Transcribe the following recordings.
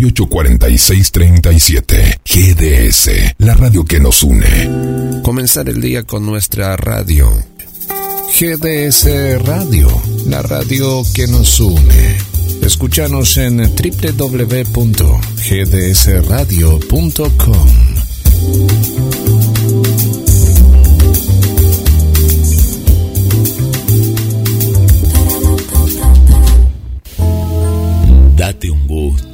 484637. GDS, la radio que nos une. Comenzar el día con nuestra radio. GDS Radio, la radio que nos une. Escúchanos en www.gdsradio.com. Date un gusto.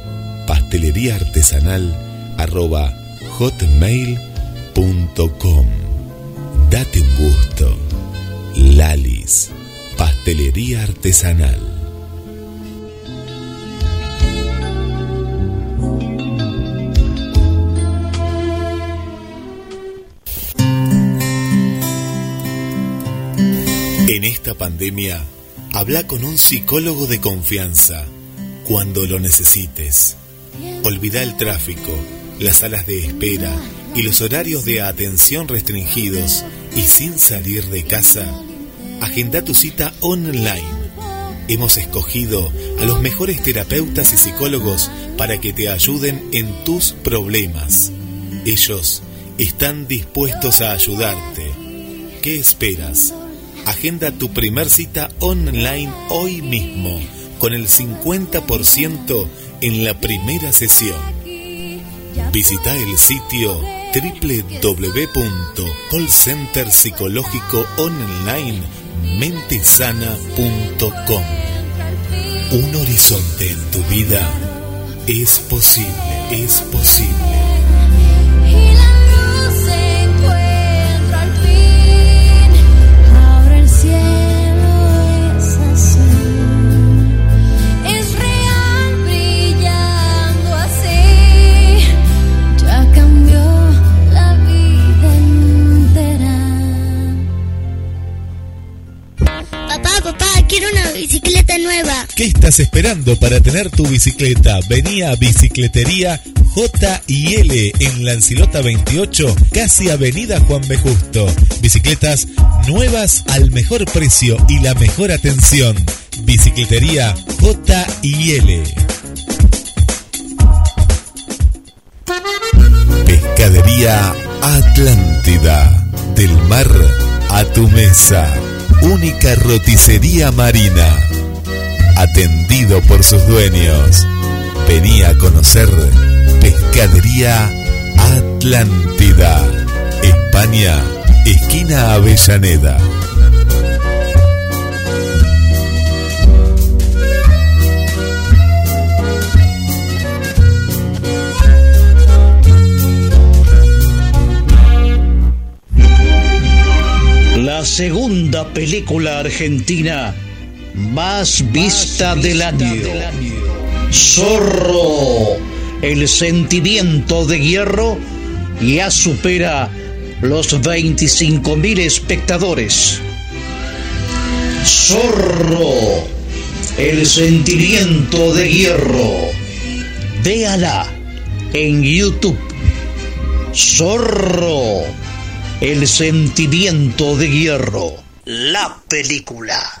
pastelería artesanal arroba hotmail.com Date un gusto. Lalis, pastelería artesanal. En esta pandemia, habla con un psicólogo de confianza cuando lo necesites. Olvida el tráfico, las salas de espera y los horarios de atención restringidos y sin salir de casa. Agenda tu cita online. Hemos escogido a los mejores terapeutas y psicólogos para que te ayuden en tus problemas. Ellos están dispuestos a ayudarte. ¿Qué esperas? Agenda tu primer cita online hoy mismo con el 50% en la primera sesión. Visita el sitio www.callcenterpsicológicoonline.mentesana.com Un horizonte en tu vida es posible, es posible. Estás esperando para tener tu bicicleta? Vení a Bicicletería J y L en Lancilota 28, casi Avenida Juan B. Justo. Bicicletas nuevas al mejor precio y la mejor atención. Bicicletería J y L. Pescadería Atlántida. Del mar a tu mesa. Única roticería marina. Atendido por sus dueños. Venía a conocer Pescadería Atlántida. España, esquina Avellaneda. La segunda película argentina más vista del año. Zorro, el sentimiento de hierro ya supera los 25.000 espectadores. Zorro, el sentimiento de hierro. Véala en YouTube. Zorro, el sentimiento de hierro. La película.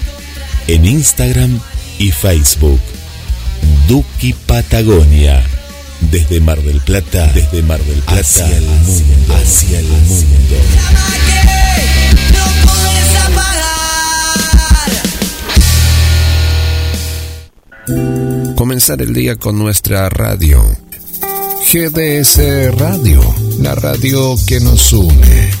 en Instagram y Facebook. Duki Patagonia. Desde Mar del Plata, desde Mar del Plata hacia el mundo, hacia el mundo. Comenzar el día con nuestra radio. GDS Radio, la radio que nos une.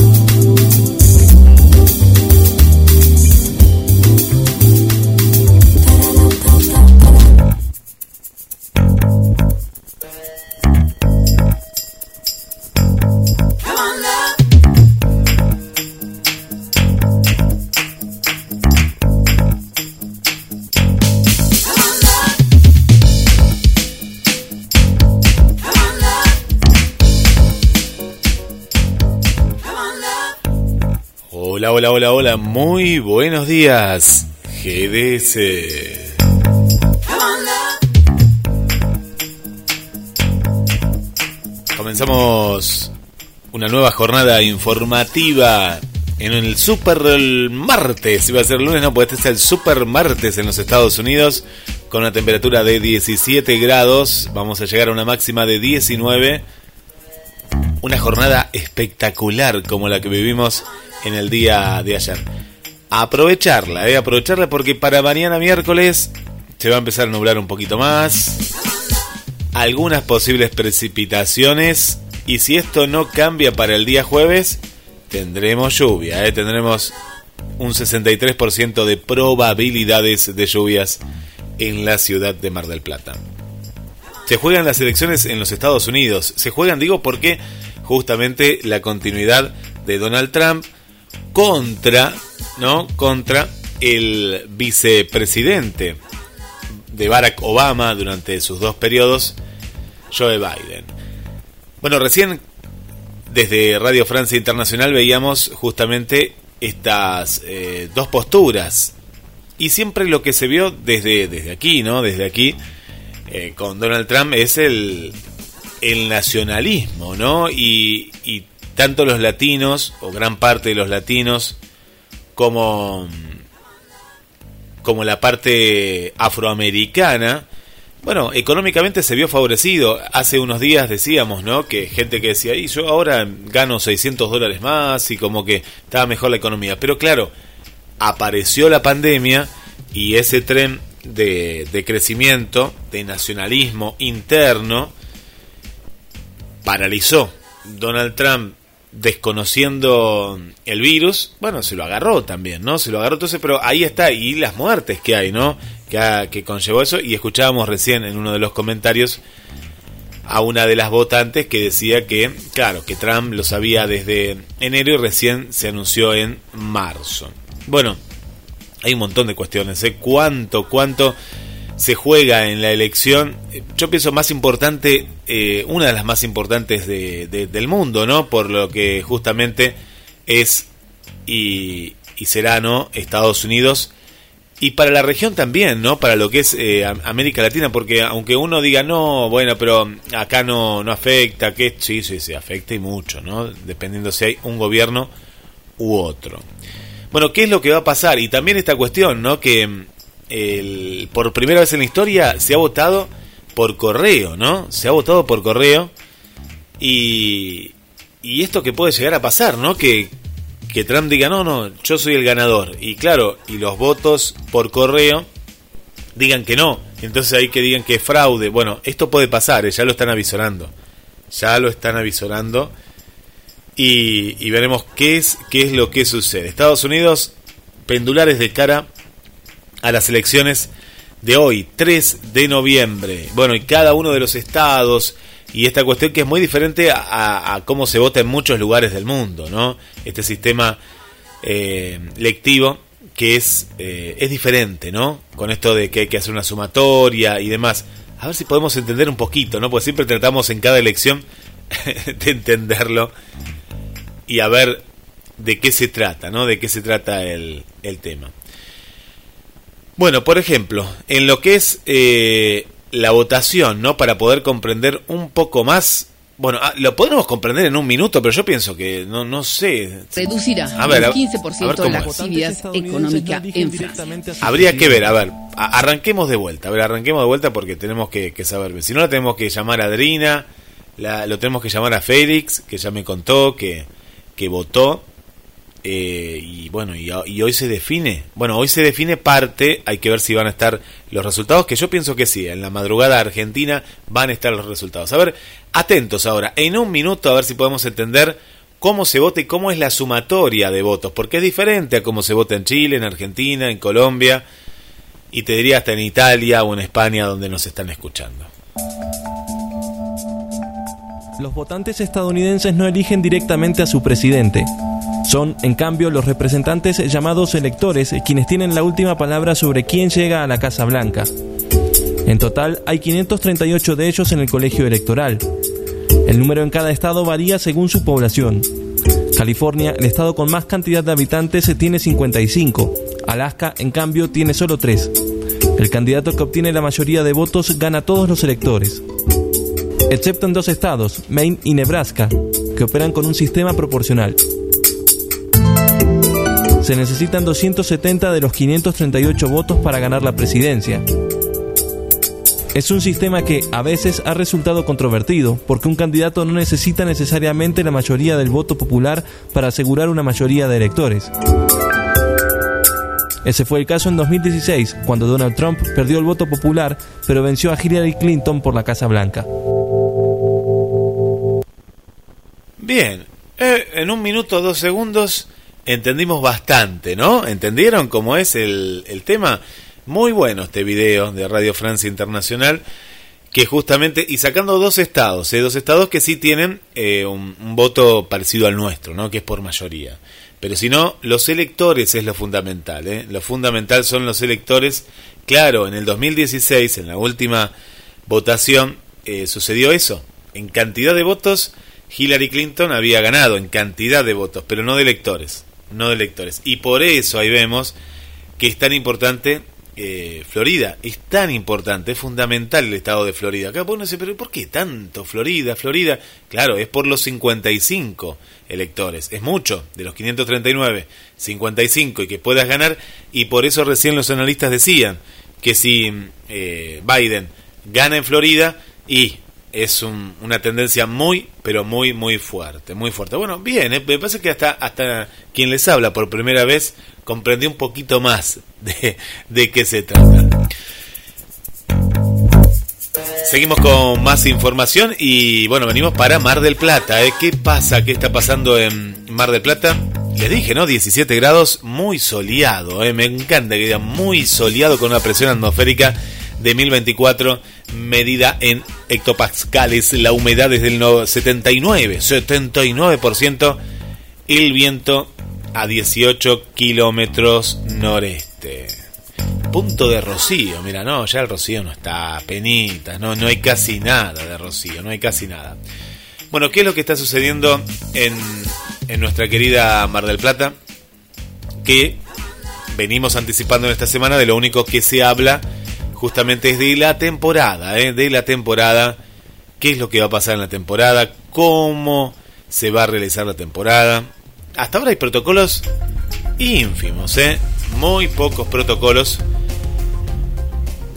Hola, hola, muy buenos días, GDS. Comenzamos una nueva jornada informativa en el Super Martes. Iba a ser lunes, no, pues este es el Super Martes en los Estados Unidos con una temperatura de 17 grados. Vamos a llegar a una máxima de 19. Una jornada espectacular como la que vivimos en el día de ayer. Aprovecharla, eh, aprovecharla porque para mañana miércoles se va a empezar a nublar un poquito más. Algunas posibles precipitaciones. Y si esto no cambia para el día jueves, tendremos lluvia. Eh, tendremos un 63% de probabilidades de lluvias en la ciudad de Mar del Plata. Se juegan las elecciones en los Estados Unidos. Se juegan, digo, porque justamente la continuidad de Donald Trump contra, ¿no? Contra el vicepresidente de Barack Obama durante sus dos periodos, Joe Biden. Bueno, recién desde Radio Francia Internacional veíamos justamente estas eh, dos posturas. Y siempre lo que se vio desde, desde aquí, ¿no? Desde aquí, eh, con Donald Trump, es el, el nacionalismo, ¿no? Y, y tanto los latinos, o gran parte de los latinos, como, como la parte afroamericana, bueno, económicamente se vio favorecido. Hace unos días decíamos, ¿no? Que gente que decía, y yo ahora gano 600 dólares más y como que estaba mejor la economía. Pero claro, apareció la pandemia y ese tren de, de crecimiento, de nacionalismo interno, paralizó. Donald Trump desconociendo el virus, bueno, se lo agarró también, ¿no? Se lo agarró entonces, pero ahí está, y las muertes que hay, ¿no? Que, que conllevó eso, y escuchábamos recién en uno de los comentarios a una de las votantes que decía que, claro, que Trump lo sabía desde enero y recién se anunció en marzo. Bueno, hay un montón de cuestiones, ¿eh? ¿Cuánto, cuánto se juega en la elección, yo pienso más importante, eh, una de las más importantes de, del mundo, ¿no? Por lo que justamente es y, será, ¿no? Estados Unidos y para la región también, ¿no? Para lo que es eh, América Latina, porque aunque uno diga, no, bueno, pero acá no, no afecta, que sí, sí, sí, afecta y mucho, ¿no? Dependiendo si hay un gobierno u otro. Bueno, ¿qué es lo que va a pasar? Y también esta cuestión, ¿no? Que por primera vez en la historia se ha votado por correo, ¿no? Se ha votado por correo y, y esto que puede llegar a pasar, ¿no? Que, que Trump diga, no, no, yo soy el ganador. Y claro, y los votos por correo digan que no. Entonces hay que digan que es fraude. Bueno, esto puede pasar, ¿eh? ya lo están avisorando. Ya lo están avisorando. y, y veremos qué es, qué es lo que sucede. Estados Unidos, pendulares de cara a las elecciones de hoy, 3 de noviembre. Bueno, y cada uno de los estados y esta cuestión que es muy diferente a, a cómo se vota en muchos lugares del mundo, ¿no? Este sistema eh, lectivo que es, eh, es diferente, ¿no? Con esto de que hay que hacer una sumatoria y demás. A ver si podemos entender un poquito, ¿no? Porque siempre tratamos en cada elección de entenderlo y a ver de qué se trata, ¿no? De qué se trata el, el tema. Bueno, por ejemplo, en lo que es eh, la votación, ¿no? Para poder comprender un poco más. Bueno, ah, lo podemos comprender en un minuto, pero yo pienso que no, no sé. Reducirá A ver, a- un a ver 15% cómo la actividad económica en Francia. Habría que ver, a ver, a- arranquemos de vuelta, a ver, arranquemos de vuelta porque tenemos que, que saber. Si no, la tenemos que llamar a Adrina, la, lo tenemos que llamar a Félix, que ya me contó que, que votó. Eh, y bueno, y, y hoy se define, bueno, hoy se define parte, hay que ver si van a estar los resultados, que yo pienso que sí, en la madrugada argentina van a estar los resultados. A ver, atentos ahora, en un minuto a ver si podemos entender cómo se vota y cómo es la sumatoria de votos, porque es diferente a cómo se vota en Chile, en Argentina, en Colombia, y te diría hasta en Italia o en España donde nos están escuchando. Los votantes estadounidenses no eligen directamente a su presidente. Son, en cambio, los representantes llamados electores quienes tienen la última palabra sobre quién llega a la Casa Blanca. En total, hay 538 de ellos en el colegio electoral. El número en cada estado varía según su población. California, el estado con más cantidad de habitantes, tiene 55. Alaska, en cambio, tiene solo 3. El candidato que obtiene la mayoría de votos gana todos los electores excepto en dos estados, Maine y Nebraska, que operan con un sistema proporcional. Se necesitan 270 de los 538 votos para ganar la presidencia. Es un sistema que a veces ha resultado controvertido, porque un candidato no necesita necesariamente la mayoría del voto popular para asegurar una mayoría de electores. Ese fue el caso en 2016, cuando Donald Trump perdió el voto popular, pero venció a Hillary Clinton por la Casa Blanca. Bien, eh, en un minuto, dos segundos, entendimos bastante, ¿no? ¿Entendieron cómo es el, el tema? Muy bueno este video de Radio Francia Internacional, que justamente, y sacando dos estados, ¿eh? dos estados que sí tienen eh, un, un voto parecido al nuestro, ¿no? Que es por mayoría. Pero si no, los electores es lo fundamental, ¿eh? Lo fundamental son los electores. Claro, en el 2016, en la última votación, eh, sucedió eso. En cantidad de votos, Hillary Clinton había ganado en cantidad de votos, pero no de electores, no de electores. Y por eso ahí vemos que es tan importante eh, Florida, es tan importante, es fundamental el estado de Florida. Acá dice, pero ¿por qué tanto Florida, Florida? Claro, es por los 55 electores, es mucho, de los 539, 55 y que puedas ganar, y por eso recién los analistas decían que si eh, Biden gana en Florida y es un- una tendencia muy, pero muy, muy fuerte, muy fuerte. Bueno, bien, eh, me parece que hasta, hasta quien les habla por primera vez comprendió un poquito más de, de qué se trata. Seguimos con más información y bueno, venimos para Mar del Plata. ¿eh? ¿Qué pasa? ¿Qué está pasando en Mar del Plata? Les dije, ¿no? 17 grados, muy soleado. ¿eh? Me encanta que diga muy soleado con una presión atmosférica de 1024 medida en hectopascales. La humedad es del no- 79, 79%. El viento a 18 kilómetros noreste. Punto de rocío, mira, no, ya el rocío no está, penitas, no, no hay casi nada de rocío, no hay casi nada. Bueno, ¿qué es lo que está sucediendo en, en nuestra querida Mar del Plata? Que venimos anticipando en esta semana de lo único que se habla justamente es de la temporada, ¿eh? de la temporada, qué es lo que va a pasar en la temporada, cómo se va a realizar la temporada. Hasta ahora hay protocolos ínfimos, ¿eh? muy pocos protocolos.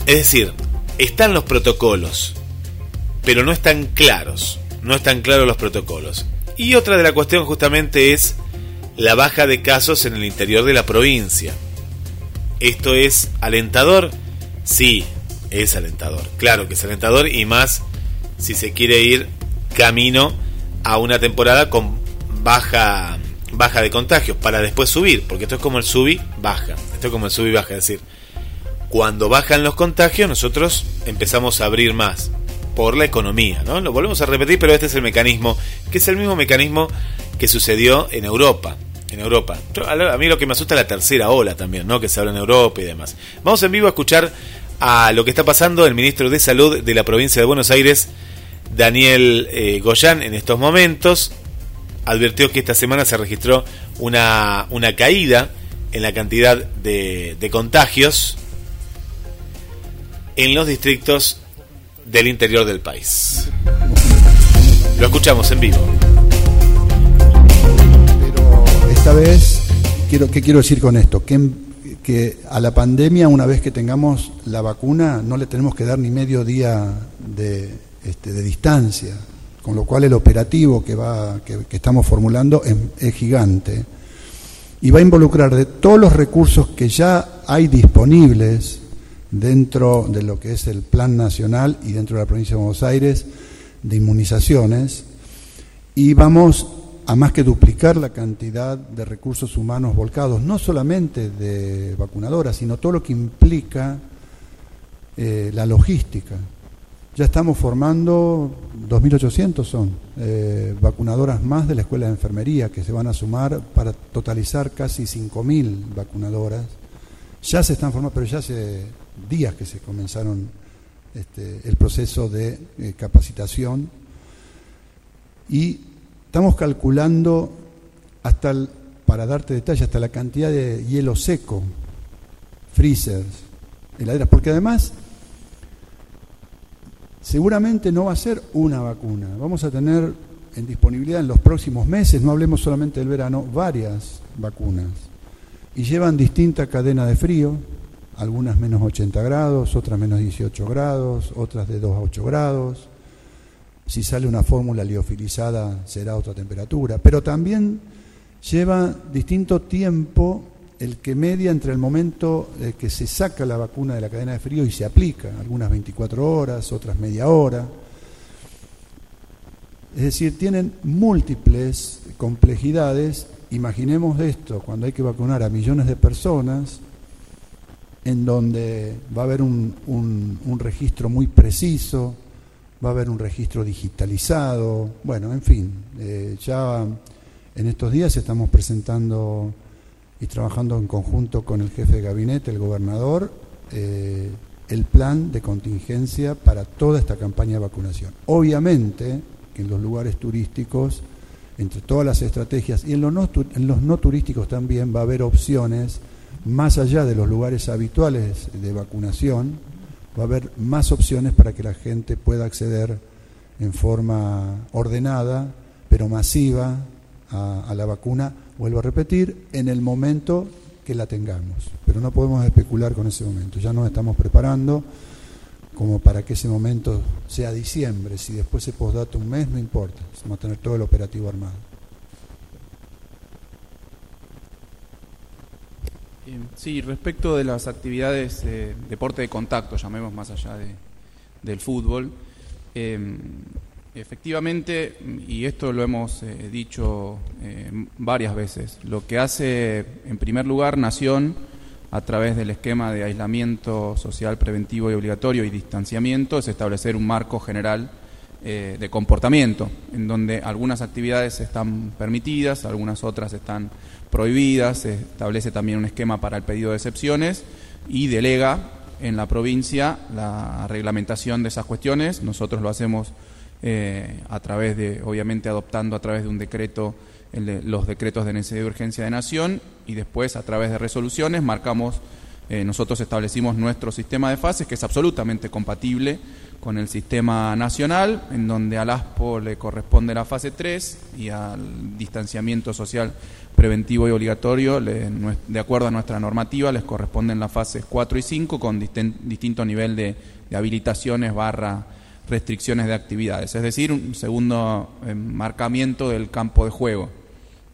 Es decir, están los protocolos, pero no están claros, no están claros los protocolos. Y otra de la cuestión justamente es la baja de casos en el interior de la provincia. ¿Esto es alentador? Sí, es alentador. Claro que es alentador y más si se quiere ir camino a una temporada con baja baja de contagios para después subir, porque esto es como el subí, baja. Esto es como el subí, baja. Es decir, cuando bajan los contagios, nosotros empezamos a abrir más por la economía, ¿no? Lo volvemos a repetir, pero este es el mecanismo, que es el mismo mecanismo que sucedió en Europa. En Europa. A mí lo que me asusta es la tercera ola también, ¿no? Que se habla en Europa y demás. Vamos en vivo a escuchar a lo que está pasando el ministro de Salud de la provincia de Buenos Aires, Daniel eh, Goyán, en estos momentos. Advirtió que esta semana se registró una, una caída en la cantidad de, de contagios en los distritos del interior del país. Lo escuchamos en vivo. Esta vez, quiero, ¿qué quiero decir con esto? Que, que a la pandemia, una vez que tengamos la vacuna, no le tenemos que dar ni medio día de, este, de distancia, con lo cual el operativo que, va, que, que estamos formulando es, es gigante y va a involucrar de todos los recursos que ya hay disponibles dentro de lo que es el Plan Nacional y dentro de la provincia de Buenos Aires de inmunizaciones y vamos a más que duplicar la cantidad de recursos humanos volcados, no solamente de vacunadoras, sino todo lo que implica eh, la logística. Ya estamos formando, 2.800 son, eh, vacunadoras más de la Escuela de Enfermería que se van a sumar para totalizar casi 5.000 vacunadoras. Ya se están formando, pero ya hace días que se comenzaron este, el proceso de eh, capacitación y estamos calculando hasta, el, para darte detalle, hasta la cantidad de hielo seco, freezers, heladeras, porque además seguramente no va a ser una vacuna, vamos a tener en disponibilidad en los próximos meses, no hablemos solamente del verano, varias vacunas y llevan distinta cadena de frío, algunas menos 80 grados, otras menos 18 grados, otras de 2 a 8 grados. Si sale una fórmula liofilizada será otra temperatura, pero también lleva distinto tiempo el que media entre el momento que se saca la vacuna de la cadena de frío y se aplica, algunas 24 horas, otras media hora. Es decir, tienen múltiples complejidades. Imaginemos esto, cuando hay que vacunar a millones de personas, en donde va a haber un, un, registro muy preciso, va a haber un registro digitalizado, bueno, en fin, eh, ya en estos días estamos presentando y trabajando en conjunto con el jefe de gabinete, el gobernador, eh, el plan de contingencia para toda esta campaña de vacunación. Obviamente que en los lugares turísticos, entre todas las estrategias, y en los no, en los no turísticos también va a haber opciones, más allá de los lugares habituales de vacunación, va a haber más opciones para que la gente pueda acceder en forma ordenada, pero masiva, a, la vacuna, vuelvo a repetir, en el momento que la tengamos. Pero no podemos especular con ese momento. Ya nos estamos preparando como para que ese momento sea diciembre. Si después se posdata un mes, no importa. Vamos a tener todo el operativo armado. Sí, respecto de las actividades de eh, deporte de contacto, llamemos más allá de, del fútbol, eh, efectivamente, y esto lo hemos eh, dicho eh, varias veces, lo que hace en primer lugar Nación a través del esquema de aislamiento social preventivo y obligatorio y distanciamiento es establecer un marco general de comportamiento, en donde algunas actividades están permitidas, algunas otras están prohibidas, se establece también un esquema para el pedido de excepciones y delega en la provincia la reglamentación de esas cuestiones. Nosotros lo hacemos eh, a través de, obviamente adoptando a través de un decreto, de, los decretos de necesidad de urgencia de nación y después a través de resoluciones marcamos, eh, nosotros establecimos nuestro sistema de fases que es absolutamente compatible con el sistema nacional, en donde al ASPO le corresponde la fase 3 y al distanciamiento social preventivo y obligatorio, de acuerdo a nuestra normativa, les corresponden las fases 4 y 5 con distin, distinto nivel de, de, habilitaciones barra restricciones de actividades. Es decir, un segundo eh, marcamiento del campo de juego,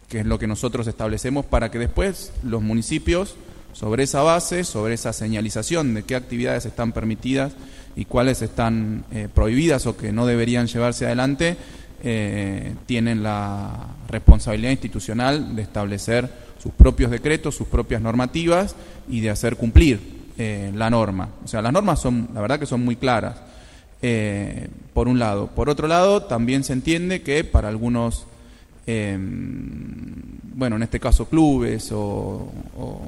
que es lo que nosotros establecemos para que después los municipios, sobre esa base, sobre esa señalización de qué actividades están permitidas y cuáles están eh, prohibidas o que no deberían llevarse adelante, eh, tienen la responsabilidad institucional de establecer sus propios decretos, sus propias normativas y de hacer cumplir eh, la norma. O sea, las normas son, la verdad que son muy claras, por un lado. Por otro lado, también se entiende que para algunos, bueno, en este caso clubes o, o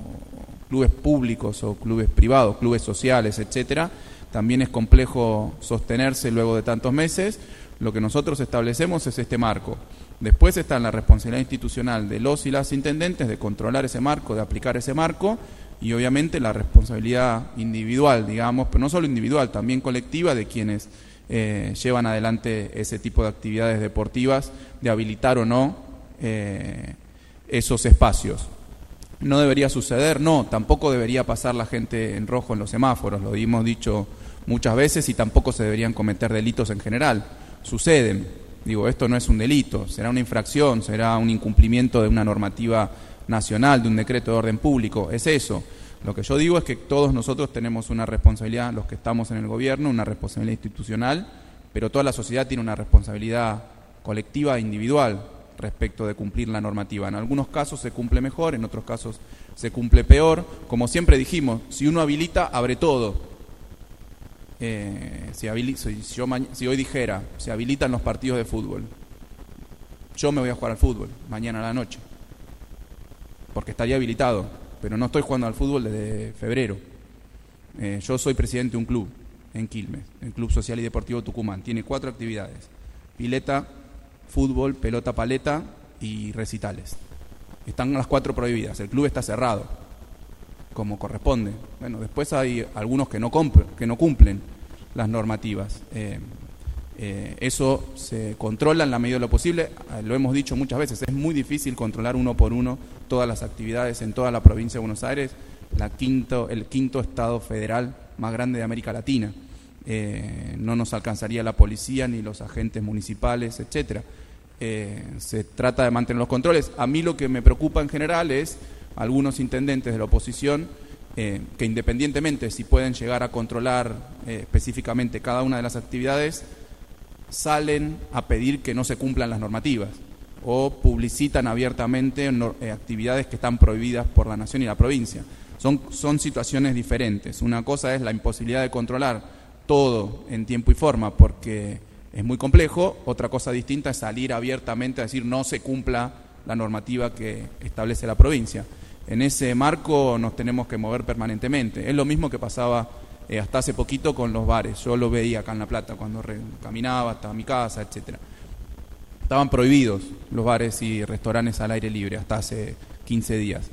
clubes públicos o clubes privados, clubes sociales, etcétera, también es complejo sostenerse luego de tantos meses lo que nosotros establecemos es este marco. Después está la responsabilidad institucional de los y las intendentes de controlar ese marco, de aplicar ese marco y obviamente la responsabilidad individual, digamos, pero no solo individual, también colectiva de quienes eh, llevan adelante ese tipo de actividades deportivas, de habilitar o no eh, esos espacios. No debería suceder, no, tampoco debería pasar la gente en rojo en los semáforos, lo hemos dicho muchas veces y tampoco se deberían cometer delitos en general suceden. Digo, esto no es un delito, será una infracción, será un incumplimiento de una normativa nacional, de un decreto de orden público, es eso. Lo que yo digo es que todos nosotros tenemos una responsabilidad, los que estamos en el gobierno, una responsabilidad institucional, pero toda la sociedad tiene una responsabilidad colectiva e individual respecto de cumplir la normativa. En algunos casos se cumple mejor, en otros casos se cumple peor. Como siempre dijimos, si uno habilita, abre todo. Eh, si, si, hoy dijera, se habilitan los partidos de fútbol, yo me voy a jugar al fútbol mañana a la noche, porque estaría habilitado, pero no estoy jugando al fútbol desde febrero. Eh, yo soy presidente de un club en Quilmes, el Club Social y Deportivo Tucumán. Tiene cuatro actividades, pileta, fútbol, pelota paleta y recitales. Están las cuatro prohibidas, el club está cerrado, como corresponde. Bueno, después hay algunos que no, que no cumplen las normativas. Eh, eh, eso se controla en la medida de lo posible, ah, lo hemos dicho muchas veces, es muy difícil controlar uno por uno todas las actividades en toda la provincia de Buenos Aires, la quinto, el quinto estado federal más grande de América Latina. Eh, no nos alcanzaría la policía ni los agentes municipales, etcétera. se trata de mantener los controles. A mí lo que me preocupa en general es algunos intendentes de la oposición eh, que independientemente si pueden llegar a controlar eh, específicamente cada una de las actividades, salen a pedir que no se cumplan las normativas o publicitan abiertamente eh, actividades que están prohibidas por la nación y la provincia. Son, son situaciones diferentes. Una cosa es la imposibilidad de controlar todo en tiempo y forma porque es muy complejo, otra cosa distinta es salir abiertamente a decir no se cumpla la normativa que establece la provincia en ese marco nos tenemos que mover permanentemente. Es lo mismo que pasaba eh, hasta hace poquito con los bares. Yo lo veía acá en La Plata cuando caminaba hasta mi casa, etcétera. Estaban prohibidos los bares y restaurantes al aire libre hasta hace 15 días.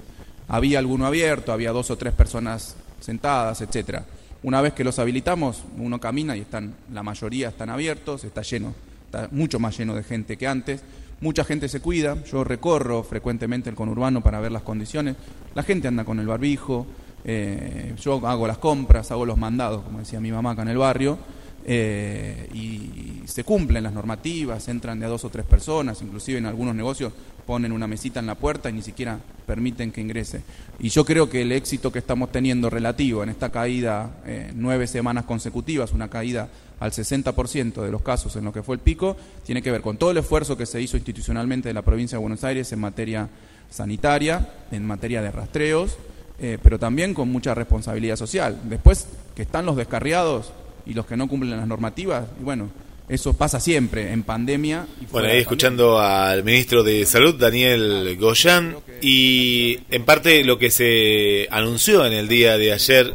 Había alguno abierto, había dos o tres personas sentadas, etcétera. Una vez que los habilitamos, uno camina y están, la mayoría están abiertos, está lleno, está mucho más lleno de gente que antes Mucha gente se cuida, yo recorro frecuentemente el conurbano para ver las condiciones, la gente anda con el barbijo, eh, yo hago las compras, hago los mandados, como decía mi mamá acá en el barrio, eh, y se cumplen las normativas, entran de a dos o tres personas, inclusive en algunos negocios ponen una mesita en la puerta y ni siquiera permiten que ingrese. Y yo creo que el éxito que estamos teniendo relativo en esta caída, eh, nueve semanas consecutivas, una caída al 60% de los casos en lo que fue el pico, tiene que ver con todo el esfuerzo que se hizo institucionalmente de la provincia de Buenos Aires en materia sanitaria, en materia de rastreos, eh, pero también con mucha responsabilidad social. Después que están los descarriados y los que no cumplen las normativas, y bueno, eso pasa siempre en pandemia. bueno, ahí escuchando al ministro de Salud, Daniel Goyan, y en parte lo que se anunció en el día de ayer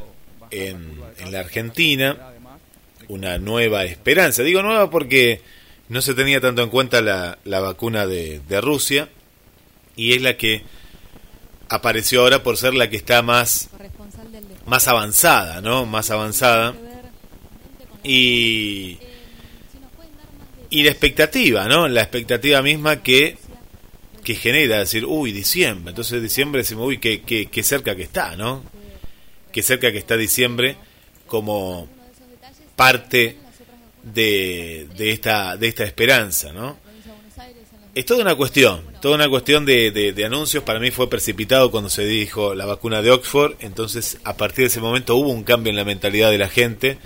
en, en la Argentina, una nueva esperanza. Digo nueva porque no se tenía tanto en cuenta la, la vacuna de, de, Rusia y es la que apareció ahora por ser la que está más, más avanzada, ¿no? Más avanzada. Y, y la expectativa, ¿no? La expectativa misma que, que genera, decir, uy, diciembre. Entonces diciembre decimos, uy, qué, qué, qué cerca que está, ¿no? Qué cerca que está diciembre como parte de, de, esta, de esta esperanza, ¿no? Es toda una cuestión, toda una cuestión de, de, anuncios. Para mí fue precipitado cuando se dijo la vacuna de Oxford. Entonces, a partir de ese momento hubo un cambio en la mentalidad de la gente,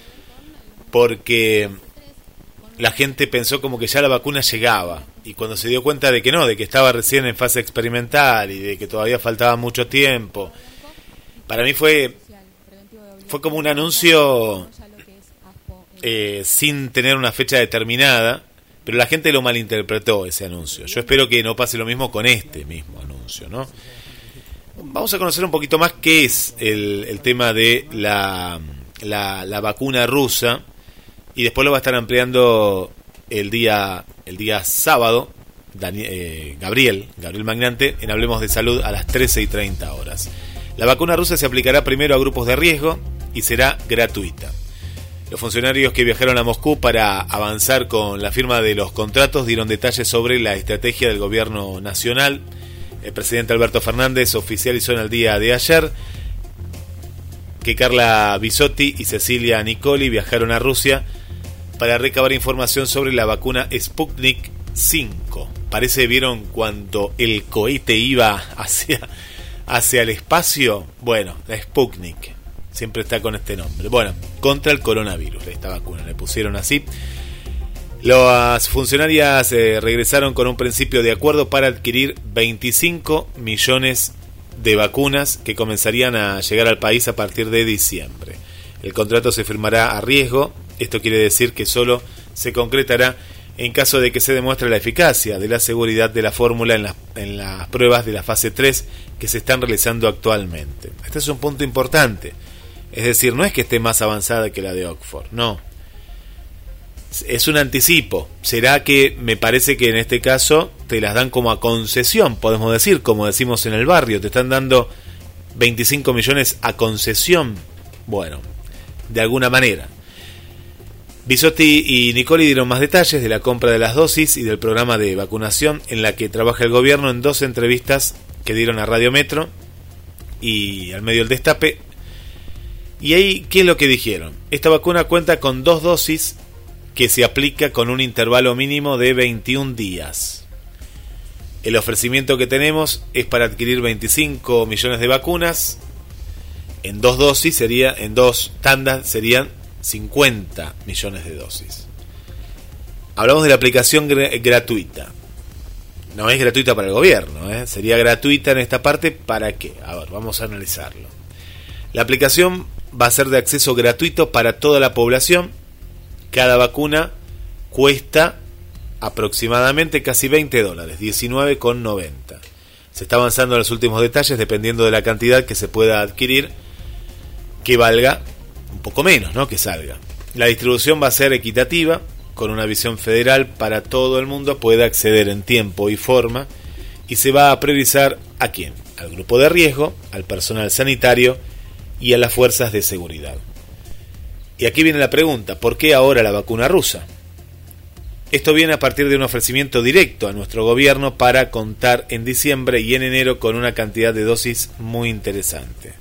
porque la gente pensó como que ya la vacuna llegaba. Y cuando se dio cuenta de que no, de que estaba recién en fase experimental y de que todavía faltaba mucho tiempo, para mí fue, fue como un anuncio eh, sin tener una fecha determinada, pero la gente lo malinterpretó ese anuncio. Yo espero que no pase lo mismo con este mismo anuncio, ¿no? Vamos a conocer un poquito más qué es el, tema de la, la, la vacuna rusa y después lo va a estar ampliando el día el día sábado eh, Gabriel, Gabriel Magnante, en Hablemos de Salud a las 13 y 30 horas. La vacuna rusa se aplicará primero a grupos de riesgo y será gratuita. Los funcionarios que viajaron a Moscú para avanzar con la firma de los contratos dieron detalles sobre la estrategia del gobierno nacional. El presidente Alberto Fernández oficializó en el día de ayer que Carla Bisotti y Cecilia Nicoli viajaron a Rusia para recabar información sobre la vacuna Sputnik 5. Parece vieron cuando el cohete iba hacia, hacia el espacio. Bueno, la Sputnik. Siempre está con este nombre. Bueno, contra el coronavirus, esta vacuna. Le pusieron así. Las funcionarias eh, regresaron con un principio de acuerdo para adquirir 25 millones de vacunas que comenzarían a llegar al país a partir de diciembre. El contrato se firmará a riesgo esto quiere decir que solo se concretará en caso de que se demuestre la eficacia de la seguridad de la fórmula en, en las pruebas de la fase 3 que se están realizando actualmente. Este es un punto importante. Es decir, no es que esté más avanzada que la de Oxford, no. Es un anticipo. Será que me parece que en este caso te las dan como a concesión, podemos decir, como decimos en el barrio, te están dando 25 millones a concesión. Bueno, de alguna manera. Bisotti y Nicoli dieron más detalles de la compra de las dosis y del programa de vacunación en la que trabaja el gobierno en dos entrevistas que dieron a Radio Metro y al medio del destape. Y ahí, ¿qué es lo que dijeron? Esta vacuna cuenta con dos dosis que se aplica con un intervalo mínimo de 21 días. El ofrecimiento que tenemos es para adquirir 25 millones de vacunas. En dos dosis sería, en dos tandas serían 50 millones de dosis. Hablamos de la aplicación gratuita. No es gratuita para el gobierno, ¿eh? sería gratuita en esta parte para qué. A ver, vamos a analizarlo. La aplicación va a ser de acceso gratuito para toda la población. Cada vacuna cuesta aproximadamente casi 20 dólares, 19,90. Se está avanzando en los últimos detalles dependiendo de la cantidad que se pueda adquirir que valga un poco menos, ¿no? Que salga. La distribución va a ser equitativa, con una visión federal para todo el mundo pueda acceder en tiempo y forma y se va a priorizar a quién? Al grupo de riesgo, al personal sanitario y a las fuerzas de seguridad. Y aquí viene la pregunta, ¿por qué ahora la vacuna rusa? Esto viene a partir de un ofrecimiento directo a nuestro gobierno para contar en diciembre y en enero con una cantidad de dosis muy interesante.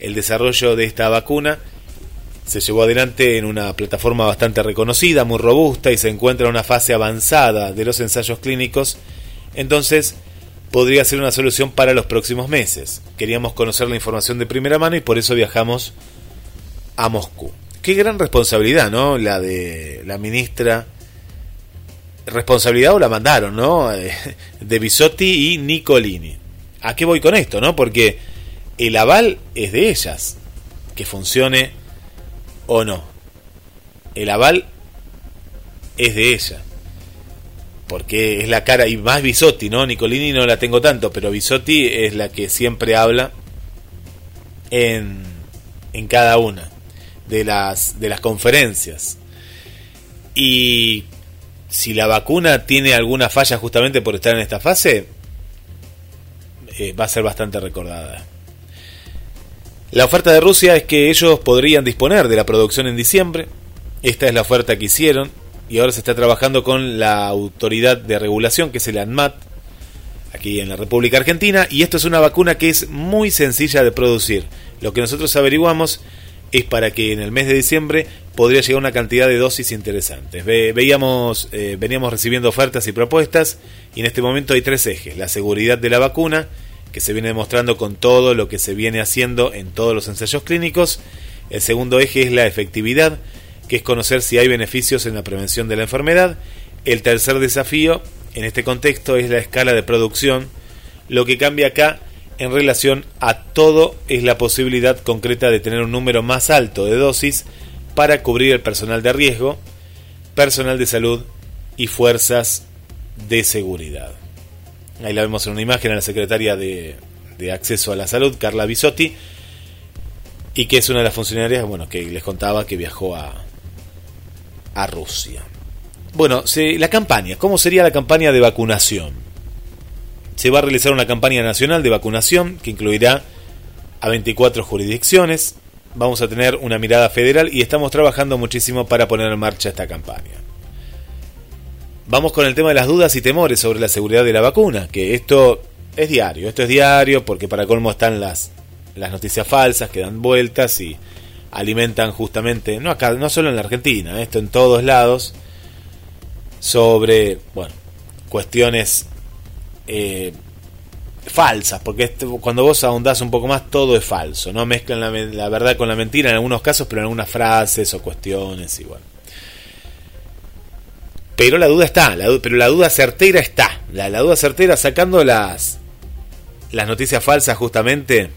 El desarrollo de esta vacuna se llevó adelante en una plataforma bastante reconocida, muy robusta y se encuentra en una fase avanzada de los ensayos clínicos, entonces podría ser una solución para los próximos meses. Queríamos conocer la información de primera mano y por eso viajamos a Moscú. Qué gran responsabilidad, ¿no? La de la ministra. Responsabilidad o la mandaron, ¿no? De Bisotti y Nicolini. ¿A qué voy con esto, no? Porque el aval es de ellas. Que funcione o no. El aval es de ella. Porque es la cara, y más Bisotti, ¿no? Nicolini no la tengo tanto, pero Bisotti es la que siempre habla en, en cada una de las, de las conferencias. Y si la vacuna tiene alguna falla justamente por estar en esta fase, eh, va a ser bastante recordada. La oferta de Rusia es que ellos podrían disponer de la producción en diciembre. Esta es la oferta que hicieron y ahora se está trabajando con la autoridad de regulación que es el ANMAT aquí en la República Argentina y esto es una vacuna que es muy sencilla de producir. Lo que nosotros averiguamos es para que en el mes de diciembre podría llegar una cantidad de dosis interesantes. veíamos, eh, veníamos recibiendo ofertas y propuestas y en este momento hay tres ejes. La seguridad de la vacuna, que se viene demostrando con todo lo que se viene haciendo en todos los ensayos clínicos. El segundo eje es la efectividad que es conocer si hay beneficios en la prevención de la enfermedad. El tercer desafío en este contexto es la escala de producción. Lo que cambia acá en relación a todo es la posibilidad concreta de tener un número más alto de dosis para cubrir el personal de riesgo, personal de salud y fuerzas de seguridad. Ahí la vemos en una imagen a la secretaria de, Acceso a la Salud, Carla Bisotti, y que es una de las funcionarias bueno, que les contaba que viajó a, a Rusia. Bueno, la campaña, ¿cómo sería la campaña de vacunación? Se va a realizar una campaña nacional de vacunación que incluirá a 24 jurisdicciones. Vamos a tener una mirada federal y estamos trabajando muchísimo para poner en marcha esta campaña. Vamos con el tema de las dudas y temores sobre la seguridad de la vacuna, que esto es diario, esto es diario porque para colmo están las, las noticias falsas que dan vueltas y alimentan justamente, no acá, no solo en la Argentina, esto en todos lados, sobre, bueno, cuestiones eh, falsas, porque cuando vos ahondás un poco más, todo es falso, ¿no? Mezclan la, la verdad con la mentira en algunos casos, pero en algunas frases o cuestiones bueno. Pero la duda está, pero la duda certera está. La, duda certera sacando las, las noticias falsas justamente.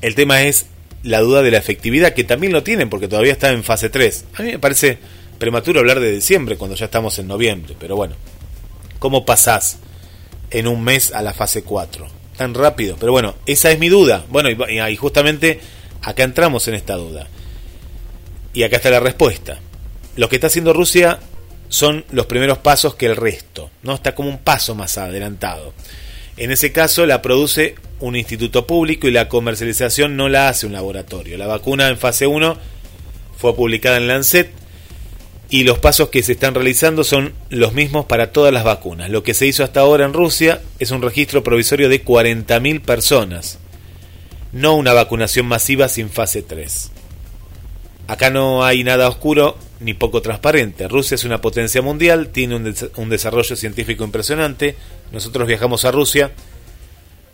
El tema es la duda de la efectividad, que también lo tienen porque todavía está en fase 3. A mí me parece prematuro hablar de diciembre cuando ya estamos en noviembre, pero bueno, ¿cómo pasás en un mes a la fase 4? Tan rápido, pero bueno, esa es mi duda. Bueno, y, y justamente acá entramos en esta duda. Y acá está la respuesta. Lo que está haciendo Rusia son los primeros pasos que el resto, ¿no? Está como un paso más adelantado. En ese caso la produce un instituto público y la comercialización no la hace un laboratorio. La vacuna en fase 1 fue publicada en Lancet y los pasos que se están realizando son los mismos para todas las vacunas. Lo que se hizo hasta ahora en Rusia es un registro provisorio de 40.000 personas, no una vacunación masiva sin fase 3. Acá no hay nada oscuro ni poco transparente. Rusia es una potencia mundial, tiene un, desarrollo científico impresionante. Nosotros viajamos a Rusia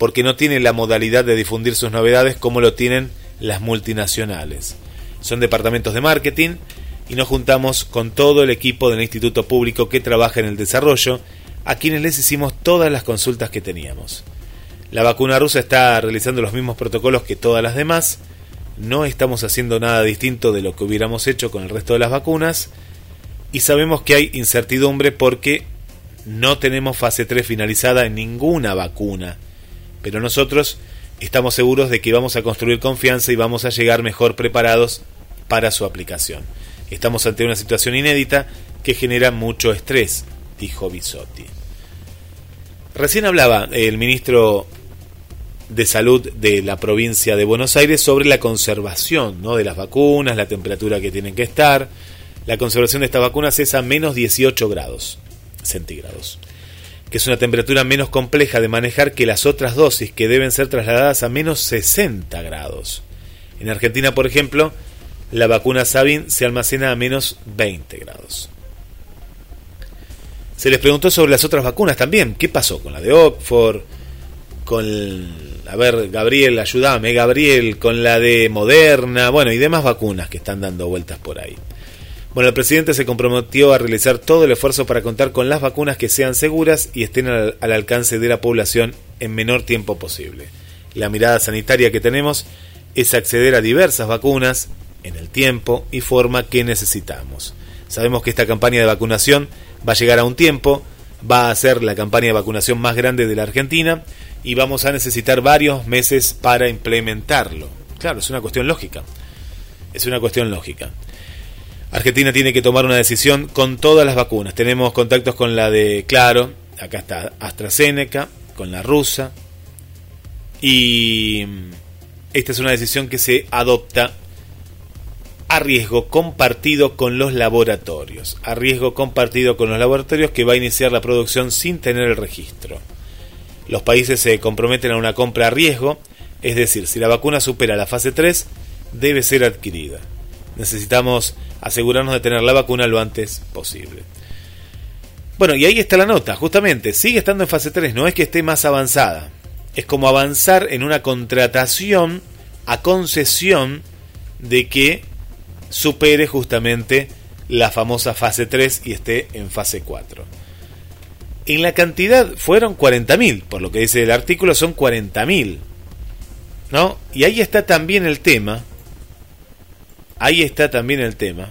porque no tiene la modalidad de difundir sus novedades como lo tienen las multinacionales. Son departamentos de marketing y nos juntamos con todo el equipo del Instituto Público que trabaja en el desarrollo, a quienes les hicimos todas las consultas que teníamos. La vacuna rusa está realizando los mismos protocolos que todas las demás, no estamos haciendo nada distinto de lo que hubiéramos hecho con el resto de las vacunas y sabemos que hay incertidumbre porque no tenemos fase 3 finalizada en ninguna vacuna, pero nosotros estamos seguros de que vamos a construir confianza y vamos a llegar mejor preparados para su aplicación. Estamos ante una situación inédita que genera mucho estrés, dijo Bisotti. Recién hablaba el ministro de Salud de la provincia de Buenos Aires sobre la conservación ¿no? de las vacunas, la temperatura que tienen que estar. La conservación de estas vacunas es a menos 18 grados centígrados, que es una temperatura menos compleja de manejar que las otras dosis que deben ser trasladadas a menos 60 grados. En Argentina, por ejemplo, la vacuna Sabin se almacena a menos 20 grados. Se les preguntó sobre las otras vacunas también. ¿Qué pasó con la de Oxford? Con a ver, Gabriel, ayúdame, Gabriel, con la de Moderna, bueno, y demás vacunas que están dando vueltas por ahí. Bueno, el presidente se comprometió a realizar todo el esfuerzo para contar con las vacunas que sean seguras y estén al, al alcance de la población en menor tiempo posible. La mirada sanitaria que tenemos es acceder a diversas vacunas en el tiempo y forma que necesitamos. Sabemos que esta campaña de vacunación va a llegar a un tiempo, va a ser la campaña de vacunación más grande de la Argentina y vamos a necesitar varios meses para implementarlo. Claro, es una cuestión lógica. Es una cuestión lógica. Argentina tiene que tomar una decisión con todas las vacunas. Tenemos contactos con la de Claro, acá está AstraZeneca, con la rusa. Y esta es una decisión que se adopta a riesgo compartido con los laboratorios. A riesgo compartido con los laboratorios que va a iniciar la producción sin tener el registro los países se comprometen a una compra a riesgo, es decir, si la vacuna supera la fase 3, debe ser adquirida. Necesitamos asegurarnos de tener la vacuna lo antes posible. Bueno, y ahí está la nota, justamente, sigue estando en fase 3, no es que esté más avanzada. Es como avanzar en una contratación a concesión de que supere justamente la famosa fase 3 y esté en fase 4. En la cantidad fueron 40.000, por lo que dice el artículo son 40.000. ¿No? Y ahí está también el tema, ahí está también el tema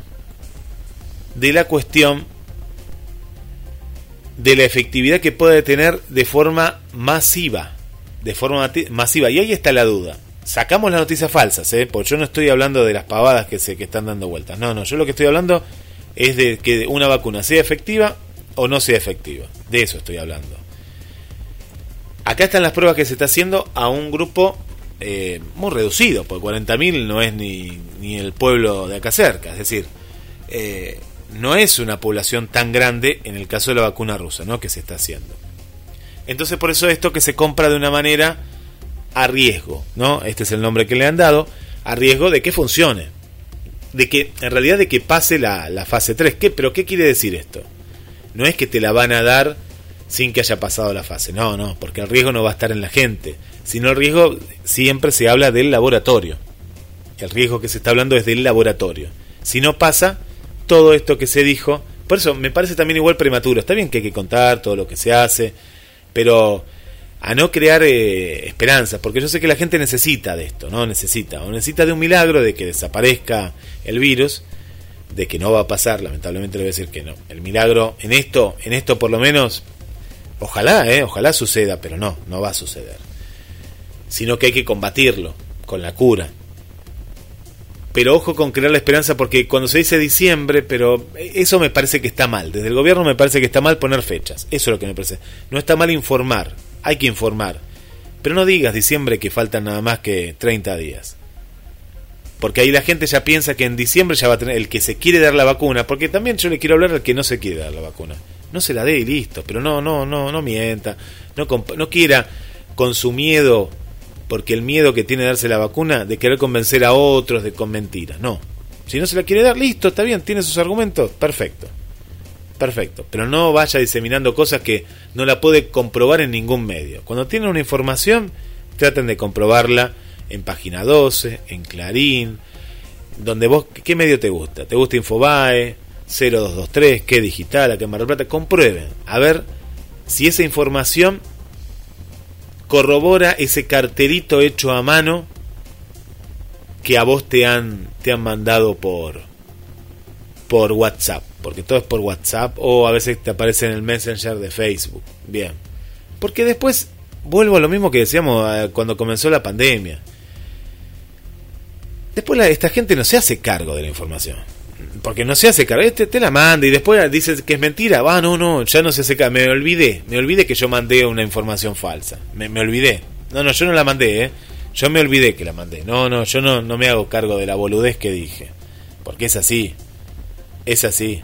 de la cuestión de la efectividad que puede tener de forma masiva, de forma masiva. Y ahí está la duda. Sacamos las noticias falsas, ¿eh? porque yo no estoy hablando de las pavadas que se que están dando vueltas. No, no, yo lo que estoy hablando es de que una vacuna sea efectiva o no sea efectiva. De eso estoy hablando. Acá están las pruebas que se está haciendo a un grupo eh, muy reducido, porque 40.000 no es ni, ni, el pueblo de acá cerca. Es decir, eh, no es una población tan grande en el caso de la vacuna rusa, ¿no? Que se está haciendo. Entonces por eso esto que se compra de una manera a riesgo, ¿no? Este es el nombre que le han dado, a riesgo de que funcione. De que, en realidad, de que pase la, la fase 3. ¿Qué, ¿Pero qué quiere decir esto? No es que te la van a dar sin que haya pasado la fase. No, no, porque el riesgo no va a estar en la gente. Sino el riesgo siempre se habla del laboratorio. El riesgo que se está hablando es del laboratorio. Si no pasa, todo esto que se dijo. Por eso me parece también igual prematuro. Está bien que hay que contar todo lo que se hace, pero a no crear eh, esperanzas, porque yo sé que la gente necesita de esto, ¿no? Necesita, o necesita de un milagro, de que desaparezca el virus, de que no va a pasar, lamentablemente le voy a decir que no. El milagro en esto, en esto por lo menos, ojalá, ¿eh? Ojalá suceda, pero no, no va a suceder. Sino que hay que combatirlo con la cura, pero ojo con crear la esperanza porque cuando se dice diciembre, pero eso me parece que está mal. Desde el gobierno me parece que está mal poner fechas. Eso es lo que me parece. No está mal informar, hay que informar. Pero no digas diciembre que faltan nada más que 30 días. Porque ahí la gente ya piensa que en diciembre ya va a tener el que se quiere dar la vacuna, porque también yo le quiero hablar al que no se quiere dar la vacuna. No se la dé y listo, pero no, no, no, no mienta, no, no quiera con su miedo porque el miedo que tiene darse la vacuna de querer convencer a otros de con mentiras. No. Si no se la quiere dar, listo, está bien, tiene sus argumentos, perfecto. Perfecto. Pero no vaya diseminando cosas que no la puede comprobar en ningún medio. Cuando tienen una información, traten de comprobarla en página 12, en Clarín, donde vos, ¿qué medio te gusta? ¿Te gusta Infobae? 0223, ¿qué digital? ¿A qué Mar Plata? Comprueben. A ver si esa información corrobora ese carterito hecho a mano que a vos te han, te han mandado por, por WhatsApp, porque todo es por WhatsApp o a veces te aparece en el Messenger de Facebook. Bien. Porque después vuelvo a lo mismo que decíamos eh, cuando comenzó la pandemia. Después esta gente no se hace cargo de la información porque no se hace cargo, este te la manda y después dice que es mentira, va, no, no, ya no se hace cargo, me olvidé, me olvidé que yo mandé una información falsa, me, olvidé, no, no, yo no la mandé, ¿eh? yo me olvidé que la mandé, no, no, yo no, no me hago cargo de la boludez que dije, porque es así, es así.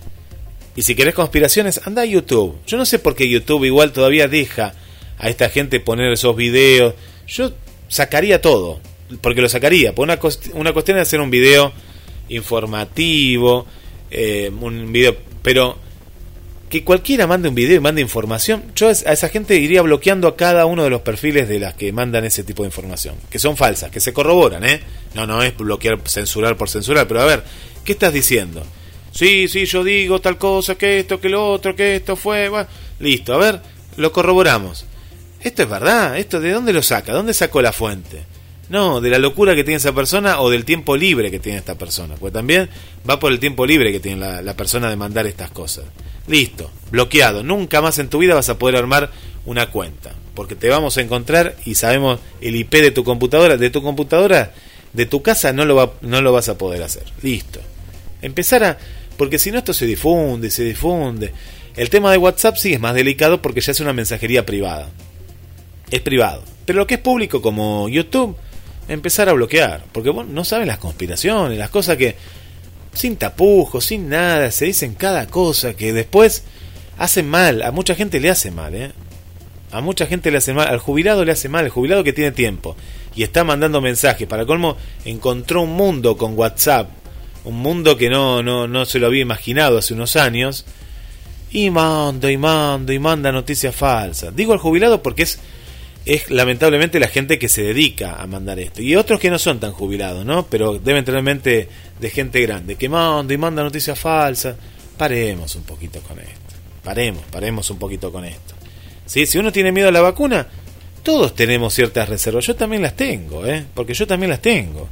Y si querés conspiraciones, anda a YouTube. Yo no sé por qué YouTube igual todavía deja a esta gente poner esos videos. Yo sacaría todo, porque lo sacaría. Por una, una cuestión de hacer un video informativo, eh, un video, pero que cualquiera mande un video y mande información, yo a esa gente iría bloqueando a cada uno de los perfiles de las que mandan ese tipo de información, que son falsas, que se corroboran, ¿eh? No, no es bloquear, censurar por censurar, pero a ver, ¿qué estás diciendo? Sí, sí, yo digo tal cosa, que esto, que lo otro, que esto fue, listo, a ver, lo corroboramos. Esto es verdad, esto de dónde lo saca, dónde sacó la fuente. No, de la locura que tiene esa persona o del tiempo libre que tiene esta persona. Pues también va por el tiempo libre que tiene la, persona de mandar estas cosas. Listo, bloqueado. Nunca más en tu vida vas a poder armar una cuenta. Porque te vamos a encontrar y sabemos el IP de tu computadora. De tu computadora, de tu casa, no lo, va, no lo vas a poder hacer. Listo. Empezar a... Porque si no esto se difunde, se difunde. El tema de WhatsApp sí es más delicado porque ya es una mensajería privada. Es privado. Pero lo que es público como YouTube empezar a bloquear, porque bueno, no saben las conspiraciones, las cosas que sin tapujos, sin nada, se dicen cada cosa que después hacen mal, a mucha gente le hace mal, ¿eh? A mucha gente le hace mal, al jubilado le hace mal, el jubilado que tiene tiempo y está mandando mensajes, para colmo encontró un mundo con WhatsApp, un mundo que no, no, no se lo había imaginado hace unos años, y manda y manda y manda noticias falsas. Digo al jubilado porque es es lamentablemente la gente que se dedica a mandar esto. Y otros que no son tan jubilados, ¿no? Pero deben tener mente de gente grande, que manda y manda noticias falsas. Paremos un poquito con esto. Paremos, paremos un poquito con esto. ¿Sí? Si uno tiene miedo a la vacuna, todos tenemos ciertas reservas. Yo también las tengo, ¿eh? Porque yo también las tengo.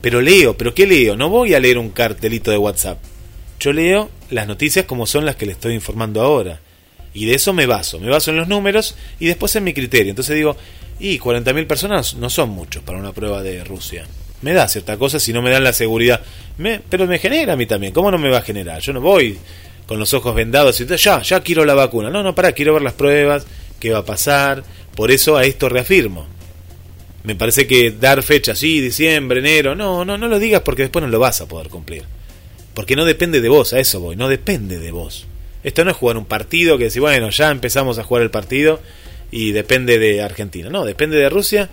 Pero leo, ¿pero qué leo? No voy a leer un cartelito de WhatsApp. Yo leo las noticias como son las que le estoy informando ahora. Y de eso me baso. Me baso en los números y después en mi criterio. Entonces digo, y 40.000 personas no son muchos para una prueba de Rusia. Me da cierta cosa si no me dan la seguridad. Me, pero me genera a mí también. ¿Cómo no me va a generar? Yo no voy con los ojos vendados y ya, ya quiero la vacuna. No, no, para, quiero ver las pruebas, qué va a pasar. Por eso a esto reafirmo. Me parece que dar fecha, sí, diciembre, enero, no, no, no lo digas porque después no lo vas a poder cumplir. Porque no depende de vos, a eso voy, no depende de vos. Esto no es jugar un partido que decir, bueno, ya empezamos a jugar el partido y depende de Argentina. No, depende de Rusia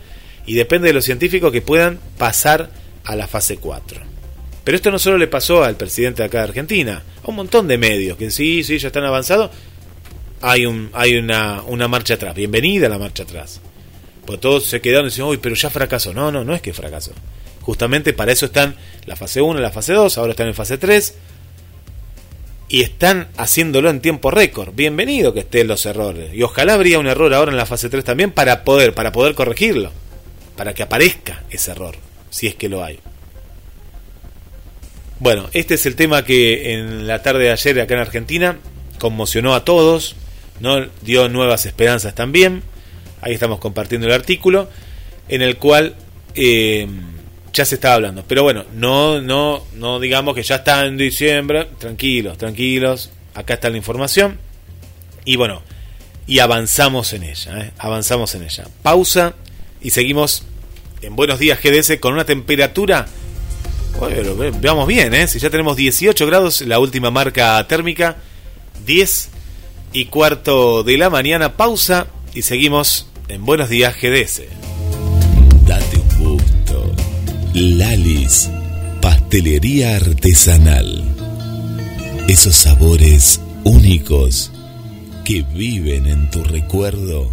y depende de los científicos que puedan pasar a la fase 4. Pero esto no solo le pasó al presidente de acá de Argentina, a un montón de medios que sí, sí, ya están avanzados. Hay, un, hay una, una marcha atrás, bienvenida a la marcha atrás. Pues todos se quedaron y decían, uy, pero ya fracasó. No, no, no es que fracasó. Justamente para eso están la fase 1 y la fase 2, ahora están en fase 3 y están haciéndolo en tiempo récord. Bienvenido que estén los errores. Y ojalá habría un error ahora en la fase 3 también para poder, para poder corregirlo. Para que aparezca ese error, si es que lo hay. Bueno, este es el tema que en la tarde de ayer acá en Argentina conmocionó a todos, ¿no? dio nuevas esperanzas también. Ahí estamos compartiendo el artículo en el cual eh, ya se estaba hablando. Pero bueno, no, no, no digamos que ya está en diciembre. Tranquilos, tranquilos. Acá está la información. Y bueno, y avanzamos en ella. ¿eh? Avanzamos en ella. Pausa y seguimos en Buenos Días GDS con una temperatura. Veamos bien, ¿eh? si ya tenemos 18 grados, la última marca térmica, 10 y cuarto de la mañana. Pausa y seguimos en Buenos Días GDS. Lalis, pastelería artesanal. Esos sabores únicos que viven en tu recuerdo.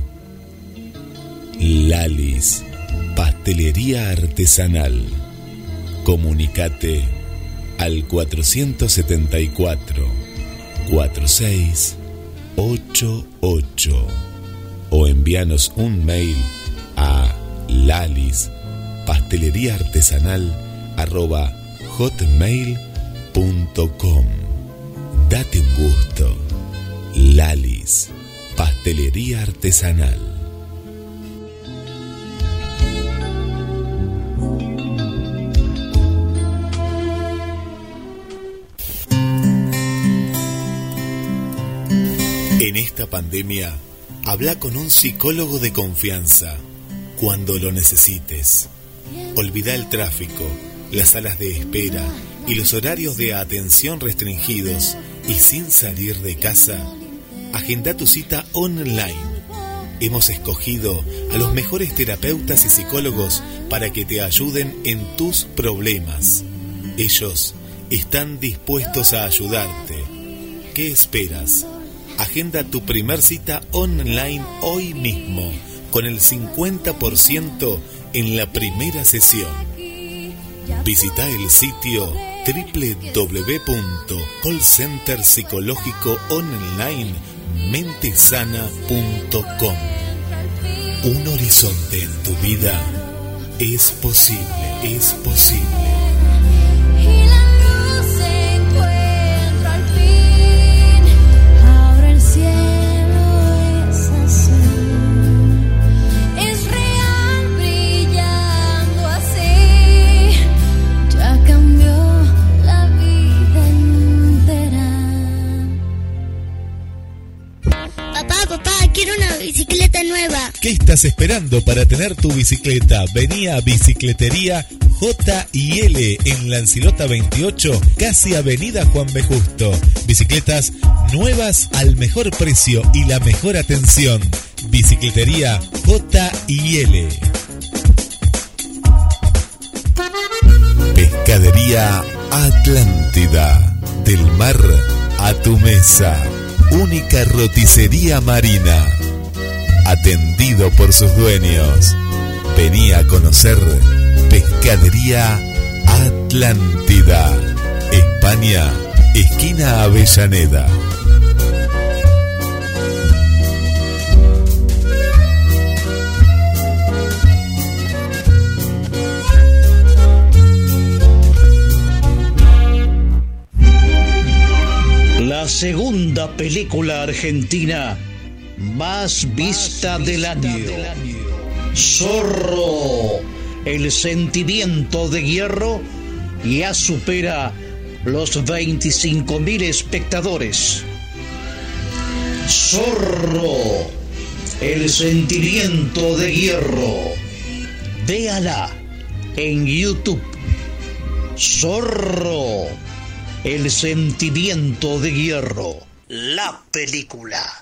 Lalis, pastelería artesanal. Comunicate al 474 4688 o envíanos un mail a lalis pastelería artesanal arroba hotmail.com Date un gusto. Lalis, pastelería artesanal. En esta pandemia, habla con un psicólogo de confianza cuando lo necesites. Olvida el tráfico, las salas de espera y los horarios de atención restringidos y sin salir de casa. Agenda tu cita online. Hemos escogido a los mejores terapeutas y psicólogos para que te ayuden en tus problemas. Ellos están dispuestos a ayudarte. ¿Qué esperas? Agenda tu primer cita online hoy mismo con el 50% en la primera sesión. Visita el sitio www.callcenterpsicológicoonline.mentesana.com. Un horizonte en tu vida es posible, es posible. Esperando para tener tu bicicleta? Vení a Bicicletería J y L en Lancilota 28, casi Avenida Juan B. Justo. Bicicletas nuevas al mejor precio y la mejor atención. Bicicletería J y L. Pescadería Atlántida. Del mar a tu mesa. Única roticería marina. Atendido por sus dueños. Venía a conocer Pescadería Atlántida, España, esquina Avellaneda. La segunda película argentina más vista del año. Zorro, el sentimiento de hierro ya supera los 25.000 espectadores. Zorro, el sentimiento de hierro. Véala en YouTube. Zorro, el sentimiento de hierro. La película.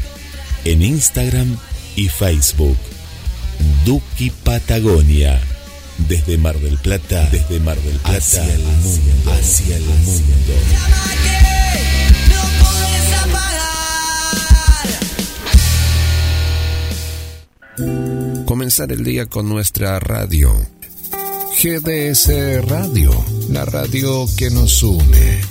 en Instagram y Facebook. Duki Patagonia. Desde Mar del Plata, desde Mar del Plata hacia el mundo, hacia el mundo. Comenzar el día con nuestra radio. GDS Radio, la radio que nos une.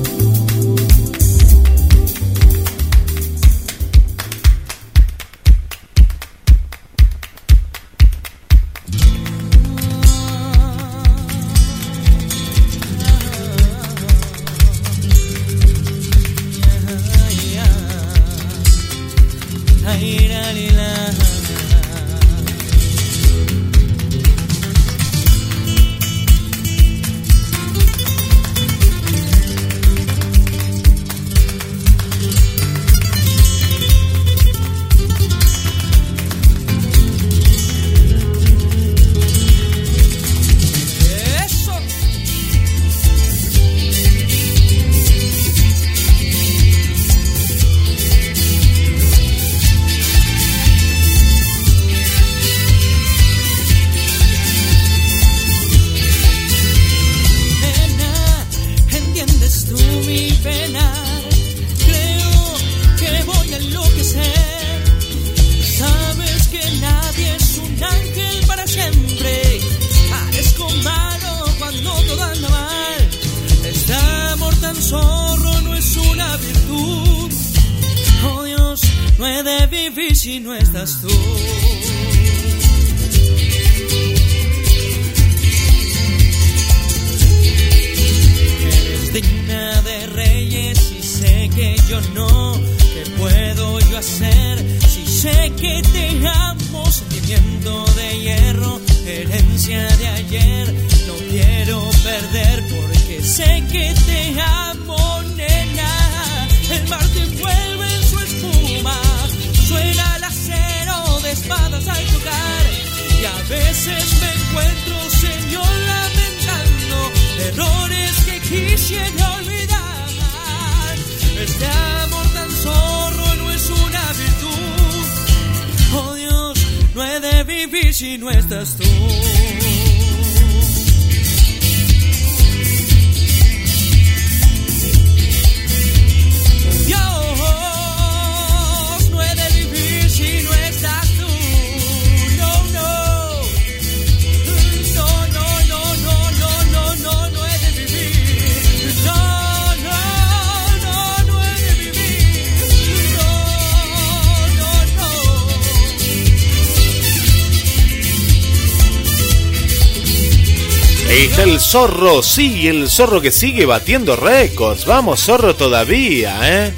zorro, sí, el zorro que sigue batiendo récords. Vamos, zorro todavía, ¿eh?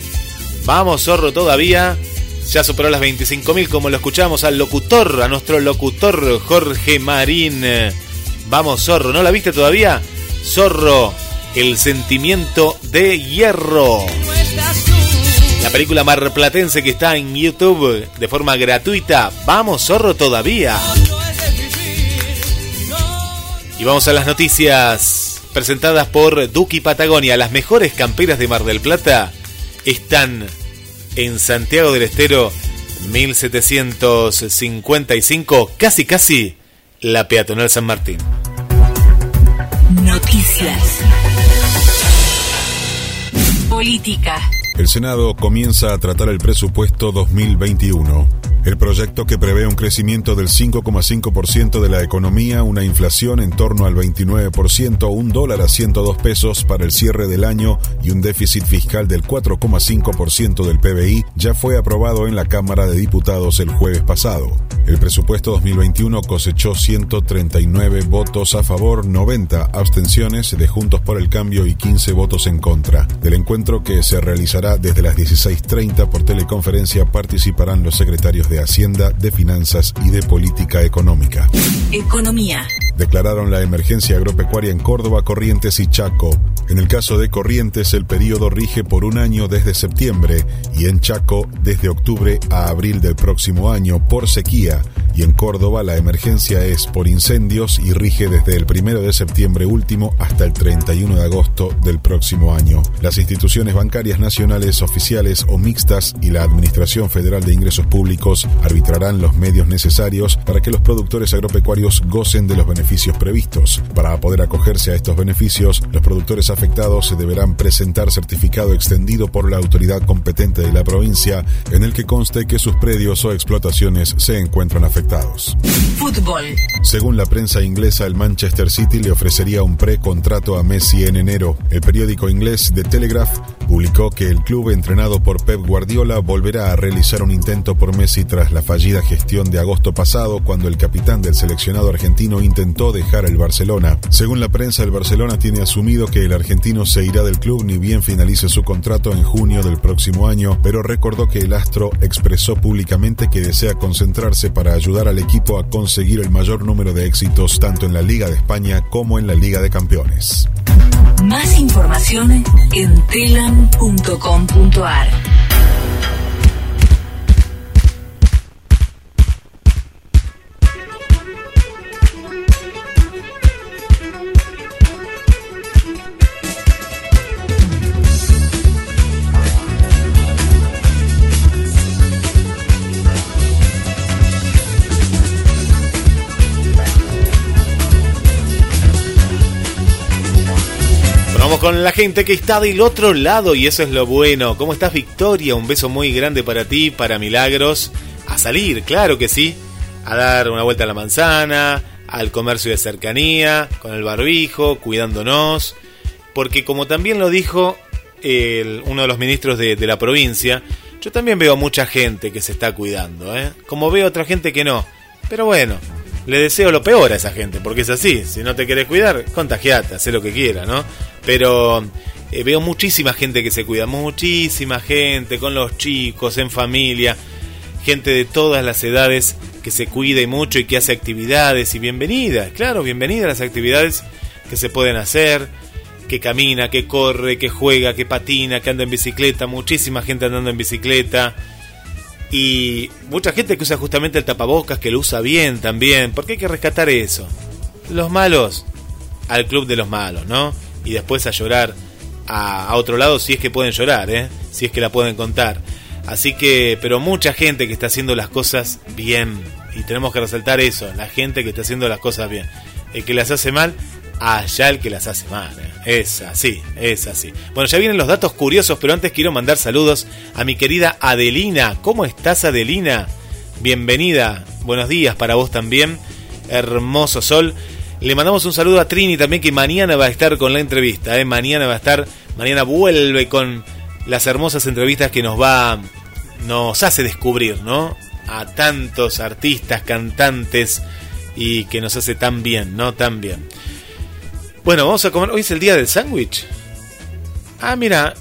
Vamos, zorro todavía. Ya superó las 25.000 como lo escuchamos al locutor, a nuestro locutor Jorge Marín. Vamos, zorro, ¿no la viste todavía? Zorro, el sentimiento de hierro. La película marplatense que está en YouTube de forma gratuita. Vamos, zorro, todavía. Y vamos a las noticias presentadas por Duki Patagonia. Las mejores camperas de Mar del Plata están en Santiago del Estero 1755, casi casi la peatonal San Martín. Noticias. Política. El Senado comienza a tratar el presupuesto 2021. El proyecto que prevé un crecimiento del 5,5% de la economía, una inflación en torno al 29%, un dólar a 102 pesos para el cierre del año y un déficit fiscal del 4,5% del PBI ya fue aprobado en la Cámara de Diputados el jueves pasado. El presupuesto 2021 cosechó 139 votos a favor, 90 abstenciones de Juntos por el Cambio y 15 votos en contra. Del encuentro que se realizará desde las 16.30 por teleconferencia participarán los secretarios de Hacienda, de Finanzas y de Política Económica. Economía. Declararon la emergencia agropecuaria en Córdoba, Corrientes y Chaco. En el caso de Corrientes, el periodo rige por un año desde septiembre y en Chaco desde octubre a abril del próximo año por sequía. Y en Córdoba la emergencia es por incendios y rige desde el primero de septiembre último hasta el 31 de agosto del próximo año. Las instituciones bancarias nacionales oficiales o mixtas y la Administración Federal de Ingresos Públicos arbitrarán los medios necesarios para que los productores agropecuarios gocen de los beneficios previstos. Para poder acogerse a estos beneficios, los productores afectados se deberán presentar certificado extendido por la autoridad competente de la provincia en el que conste que sus predios o explotaciones se encuentran afectados. Fútbol. Según la prensa inglesa, el Manchester City le ofrecería un precontrato a Messi en enero. El periódico inglés The Telegraph publicó que el club entrenado por Pep Guardiola volverá a realizar un intento por Messi tras la fallida gestión de agosto pasado cuando el capitán del seleccionado argentino intentó dejar el Barcelona. Según la prensa, el Barcelona tiene asumido que el argentino se irá del club ni bien finalice su contrato en junio del próximo año, pero recordó que el astro expresó públicamente que desea concentrarse para ayudar al equipo a conseguir el mayor número de éxitos tanto en la Liga de España como en la Liga de Campeones. Más información en telam.com.ar. Vamos con la gente que está del otro lado y eso es lo bueno. ¿Cómo estás Victoria? Un beso muy grande para ti, para Milagros. A salir, claro que sí. A dar una vuelta a la manzana, al comercio de cercanía, con el barbijo, cuidándonos. Porque como también lo dijo uno de los ministros de, de la provincia, yo también veo mucha gente que se está cuidando. ¿eh? Como veo otra gente que no. Pero bueno, le deseo lo peor a esa gente, porque es así. Si no te querés cuidar, contagiate, haz lo que quiera, ¿no? Pero eh, veo muchísima gente que se cuida, muchísima gente, con los chicos, en familia, gente de todas las edades que se cuida y mucho y que hace actividades y bienvenidas, claro, bienvenidas las actividades que se pueden hacer, que camina, que corre, que juega, que patina, que anda en bicicleta, muchísima gente andando en bicicleta. Y mucha gente que usa justamente el tapabocas, que lo usa bien también, porque hay que rescatar eso. Los malos, al club de los malos, ¿no? Y después a llorar a, otro lado si es que pueden llorar, ¿eh? Si es que la pueden contar. Así que, pero mucha gente que está haciendo las cosas bien, Y tenemos que resaltar eso, la gente que está haciendo las cosas bien. El que las hace mal, allá el que las hace mal. ¿eh? Es así, es así. Bueno, ya vienen los datos curiosos, pero antes quiero mandar saludos a mi querida Adelina. ¿Cómo estás, Adelina? Bienvenida. Buenos días para vos también. Hermoso sol. Le mandamos un saludo a Trini también, que mañana va a estar con la entrevista. ¿eh? Mañana va a estar, mañana vuelve con las hermosas entrevistas que nos va, nos hace descubrir, ¿no? A tantos artistas, cantantes y que nos hace tan bien, ¿no? Tan bien. Bueno, vamos a comer. Hoy es el día del sándwich. Ah, mira.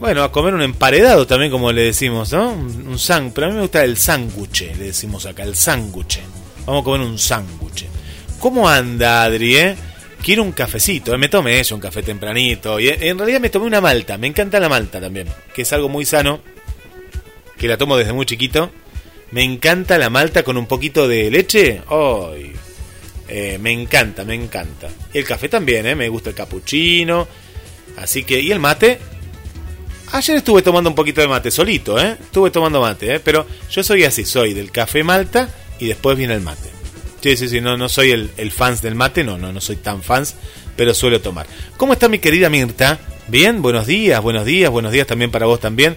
Bueno, a comer un emparedado también, como le decimos, ¿no? Un, un. Pero a mí me gusta el sándwich, le decimos acá, el sándwich. Vamos a comer un sándwich. ¿Cómo anda, Adri, eh? Quiero un cafecito, eh, me tomé eso, un café tempranito. Y eh, en realidad me tomé una malta, me encanta la malta también, que es algo muy sano, que la tomo desde muy chiquito. Me encanta la malta con un poquito de leche. ¡Ay! Eh, me encanta, me encanta. Y el café también, ¿eh? Me gusta el cappuccino. Así que, ¿y el mate? Ayer estuve tomando un poquito de mate, solito, ¿eh? Estuve tomando mate, ¿eh? Pero yo soy así, soy del café malta y después viene el mate. Sí, sí, sí, no, no soy el, el fans del mate, no, no, no soy tan fans, pero suelo tomar. ¿Cómo está mi querida Mirta? Bien, buenos días, buenos días, buenos días también para vos también.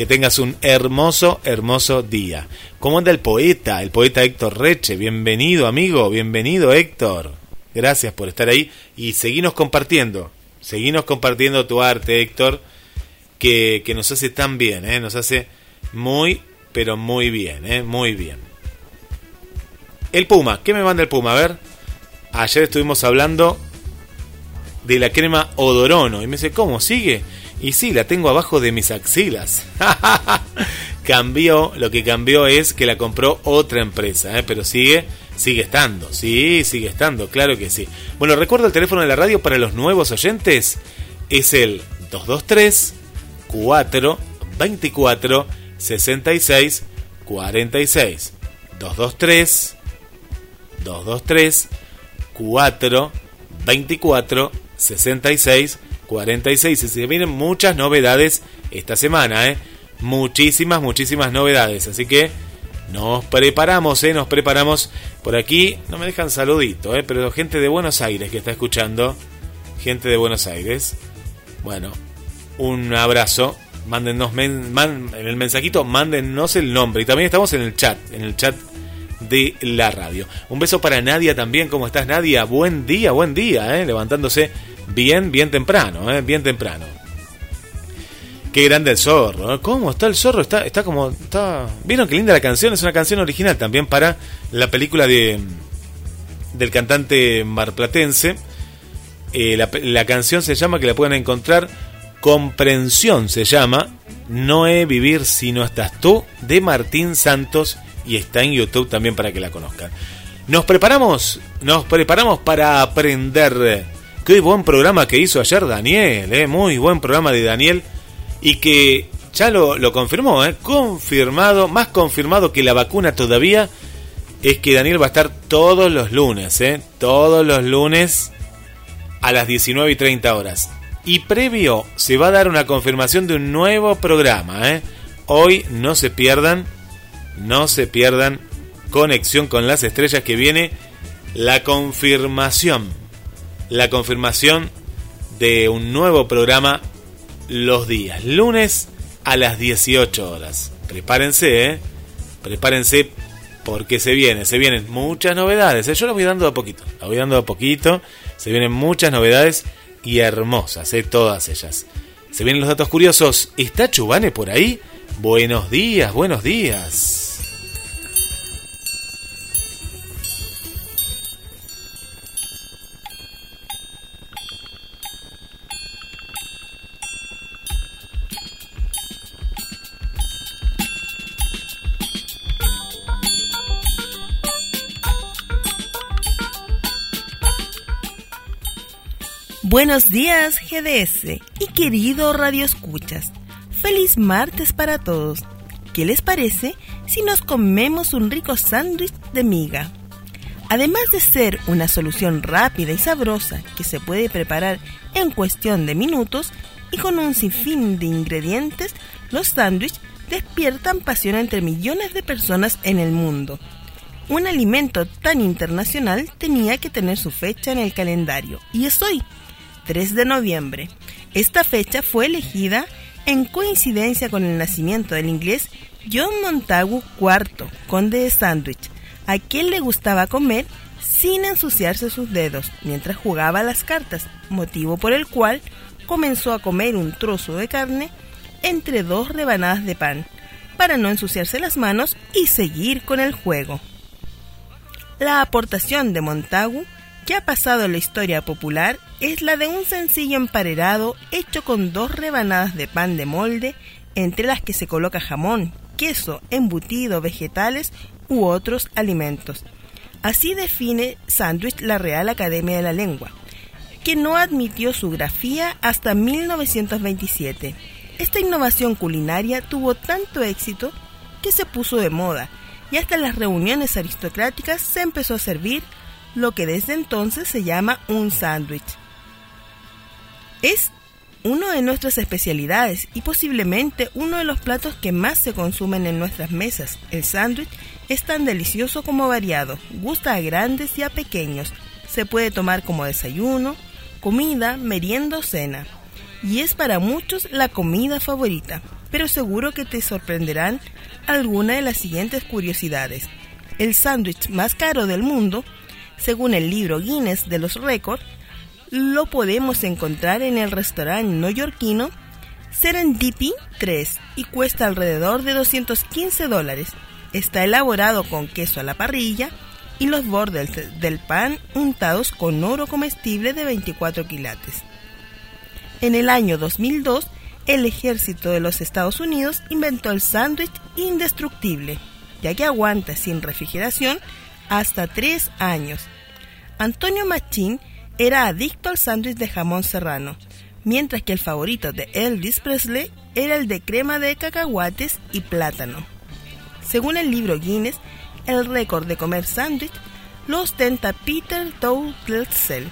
Que tengas un hermoso, hermoso día. ¿Cómo anda el poeta? El poeta Héctor Reche. Bienvenido, amigo. Bienvenido, Héctor. Gracias por estar ahí. Y seguinos compartiendo. Seguinos compartiendo tu arte, Héctor. Que, que nos hace tan bien, ¿eh? Nos hace muy, pero muy bien, ¿eh? Muy bien. El Puma. ¿Qué me manda el Puma? A ver. Ayer estuvimos hablando de la crema Odorono. Y me dice, ¿cómo? ¿Sigue? Y sí, la tengo abajo de mis axilas. cambió, lo que cambió es que la compró otra empresa, ¿eh? pero sigue, sigue estando, sí, sigue estando, claro que sí. Bueno, recuerdo el teléfono de la radio para los nuevos oyentes, es el 223 4 24 66 46. 223 223 4 24 66 46. Y se vienen muchas novedades esta semana, ¿eh? Muchísimas, muchísimas novedades. Así que nos preparamos, ¿eh? Nos preparamos. Por aquí no me dejan saludito, ¿eh? Pero gente de Buenos Aires que está escuchando. Gente de Buenos Aires. Bueno, un abrazo. Mándennos en el mensajito, mándennos el nombre. Y también estamos en el chat, en el chat de la radio. Un beso para Nadia también. ¿Cómo estás, Nadia? Buen día, buen día, ¿eh? Levantándose bien, bien temprano, ¿eh? bien temprano. Qué grande el zorro, ¿eh? ¿cómo está el zorro? Está, está como, está... ¿Vieron qué linda la canción? Es una canción original también para la película de del cantante marplatense. Eh, la, la canción se llama, que la pueden encontrar, Comprensión se llama, No he vivir si no estás tú, de Martín Santos, y está en YouTube también para que la conozcan. Nos preparamos, nos preparamos para aprender Qué buen programa que hizo ayer Daniel, ¿eh? muy buen programa de Daniel. Y que ya lo, lo confirmó, ¿eh? confirmado, más confirmado que la vacuna todavía, es que Daniel va a estar todos los lunes, ¿eh? todos los lunes a las 19 y 30 horas. Y previo se va a dar una confirmación de un nuevo programa. Hoy no se pierdan, no se pierdan Conexión con las Estrellas que viene la confirmación la confirmación de un nuevo programa los días lunes a las 18 horas. Prepárense, ¿eh? Prepárense porque se viene, se vienen muchas novedades. ¿eh? Yo lo voy dando a poquito, lo voy dando a poquito. Se vienen muchas novedades y hermosas, ¿eh? todas ellas. Se vienen los datos curiosos. ¿Está Chubane por ahí? Buenos días, buenos días. Buenos días GDS y querido Radio Escuchas. Feliz martes para todos. ¿Qué les parece si nos comemos un rico sándwich de miga? Además de ser una solución rápida y sabrosa que se puede preparar en cuestión de minutos y con un sinfín de ingredientes, los sándwiches despiertan pasión entre millones de personas en el mundo. Un alimento tan internacional tenía que tener su fecha en el calendario y es hoy, 3 de noviembre. Esta fecha fue elegida en coincidencia con el nacimiento del inglés John Montagu IV, conde de Sandwich, a quien le gustaba comer sin ensuciarse sus dedos mientras jugaba las cartas, motivo por el cual comenzó a comer un trozo de carne entre dos rebanadas de pan, para no ensuciarse las manos y seguir con el juego. La aportación de Montagu, que ha pasado en la historia popular, es la de un sencillo emparedado hecho con dos rebanadas de pan de molde, entre las que se coloca jamón, queso, embutido, vegetales u otros alimentos. Así define sándwich la Real Academia de la Lengua, que no admitió su grafía hasta 1927. Esta innovación culinaria tuvo tanto éxito que se puso de moda y hasta en las reuniones aristocráticas se empezó a servir lo que desde entonces se llama un sándwich. Es uno de nuestras especialidades y posiblemente uno de los platos que más se consumen en nuestras mesas. El sándwich es tan delicioso como variado, gusta a grandes y a pequeños, se puede tomar como desayuno, comida, merienda o cena. Y es para muchos la comida favorita, pero seguro que te sorprenderán alguna de las siguientes curiosidades. El sándwich más caro del mundo, según el libro Guinness de los récords, lo podemos encontrar en el restaurante neoyorquino Serendipity 3 y cuesta alrededor de 215 dólares. Está elaborado con queso a la parrilla y los bordes del pan untados con oro comestible de 24 quilates. En el año 2002, el ejército de los Estados Unidos inventó el sándwich indestructible, ya que aguanta sin refrigeración hasta 3 años. Antonio Machín era adicto al sándwich de jamón serrano, mientras que el favorito de Elvis Presley era el de crema de cacahuates y plátano. Según el libro Guinness, el récord de comer sándwich lo ostenta Peter Douglasel,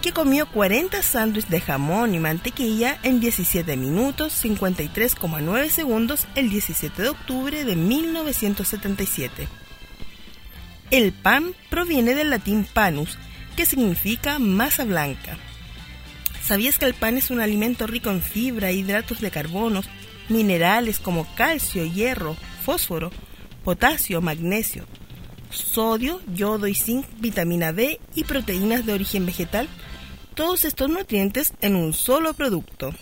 que comió 40 sándwiches de jamón y mantequilla en 17 minutos 53,9 segundos el 17 de octubre de 1977. El pan proviene del latín panus, que significa masa blanca. ¿Sabías que el pan es un alimento rico en fibra, hidratos de carbono, minerales como calcio, hierro, fósforo, potasio, magnesio, sodio, yodo y zinc, vitamina B y proteínas de origen vegetal? Todos estos nutrientes en un solo producto.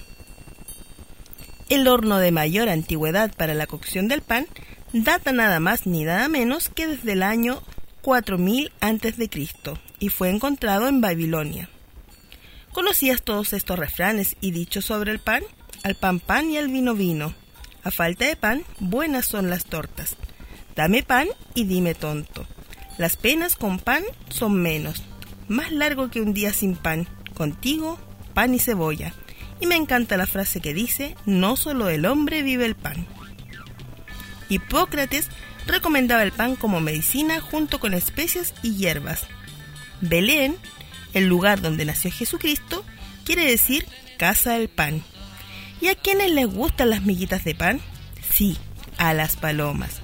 El horno de mayor antigüedad para la cocción del pan data nada más ni nada menos que desde el año 4000 a.C. y fue encontrado en Babilonia. ¿Conocías todos estos refranes y dichos sobre el pan? Al pan pan y al vino vino. A falta de pan, buenas son las tortas. Dame pan y dime tonto. Las penas con pan son menos. Más largo que un día sin pan. Contigo, pan y cebolla. Y me encanta la frase que dice, no solo el hombre vive el pan. Hipócrates recomendaba el pan como medicina junto con especias y hierbas. Belén, el lugar donde nació Jesucristo, quiere decir casa del pan. ¿Y a quienes les gustan las miguitas de pan? Sí, a las palomas.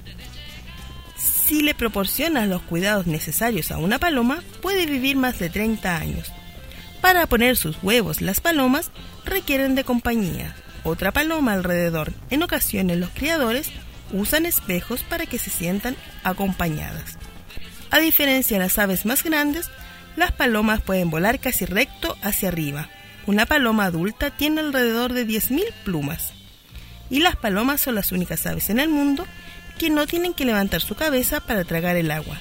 Si le proporcionas los cuidados necesarios a una paloma, puede vivir más de 30 años. Para poner sus huevos, las palomas requieren de compañía, otra paloma alrededor. En ocasiones los criadores usan espejos para que se sientan acompañadas. A diferencia de las aves más grandes, las palomas pueden volar casi recto hacia arriba. Una paloma adulta tiene alrededor de 10.000 plumas. Y las palomas son las únicas aves en el mundo que no tienen que levantar su cabeza para tragar el agua.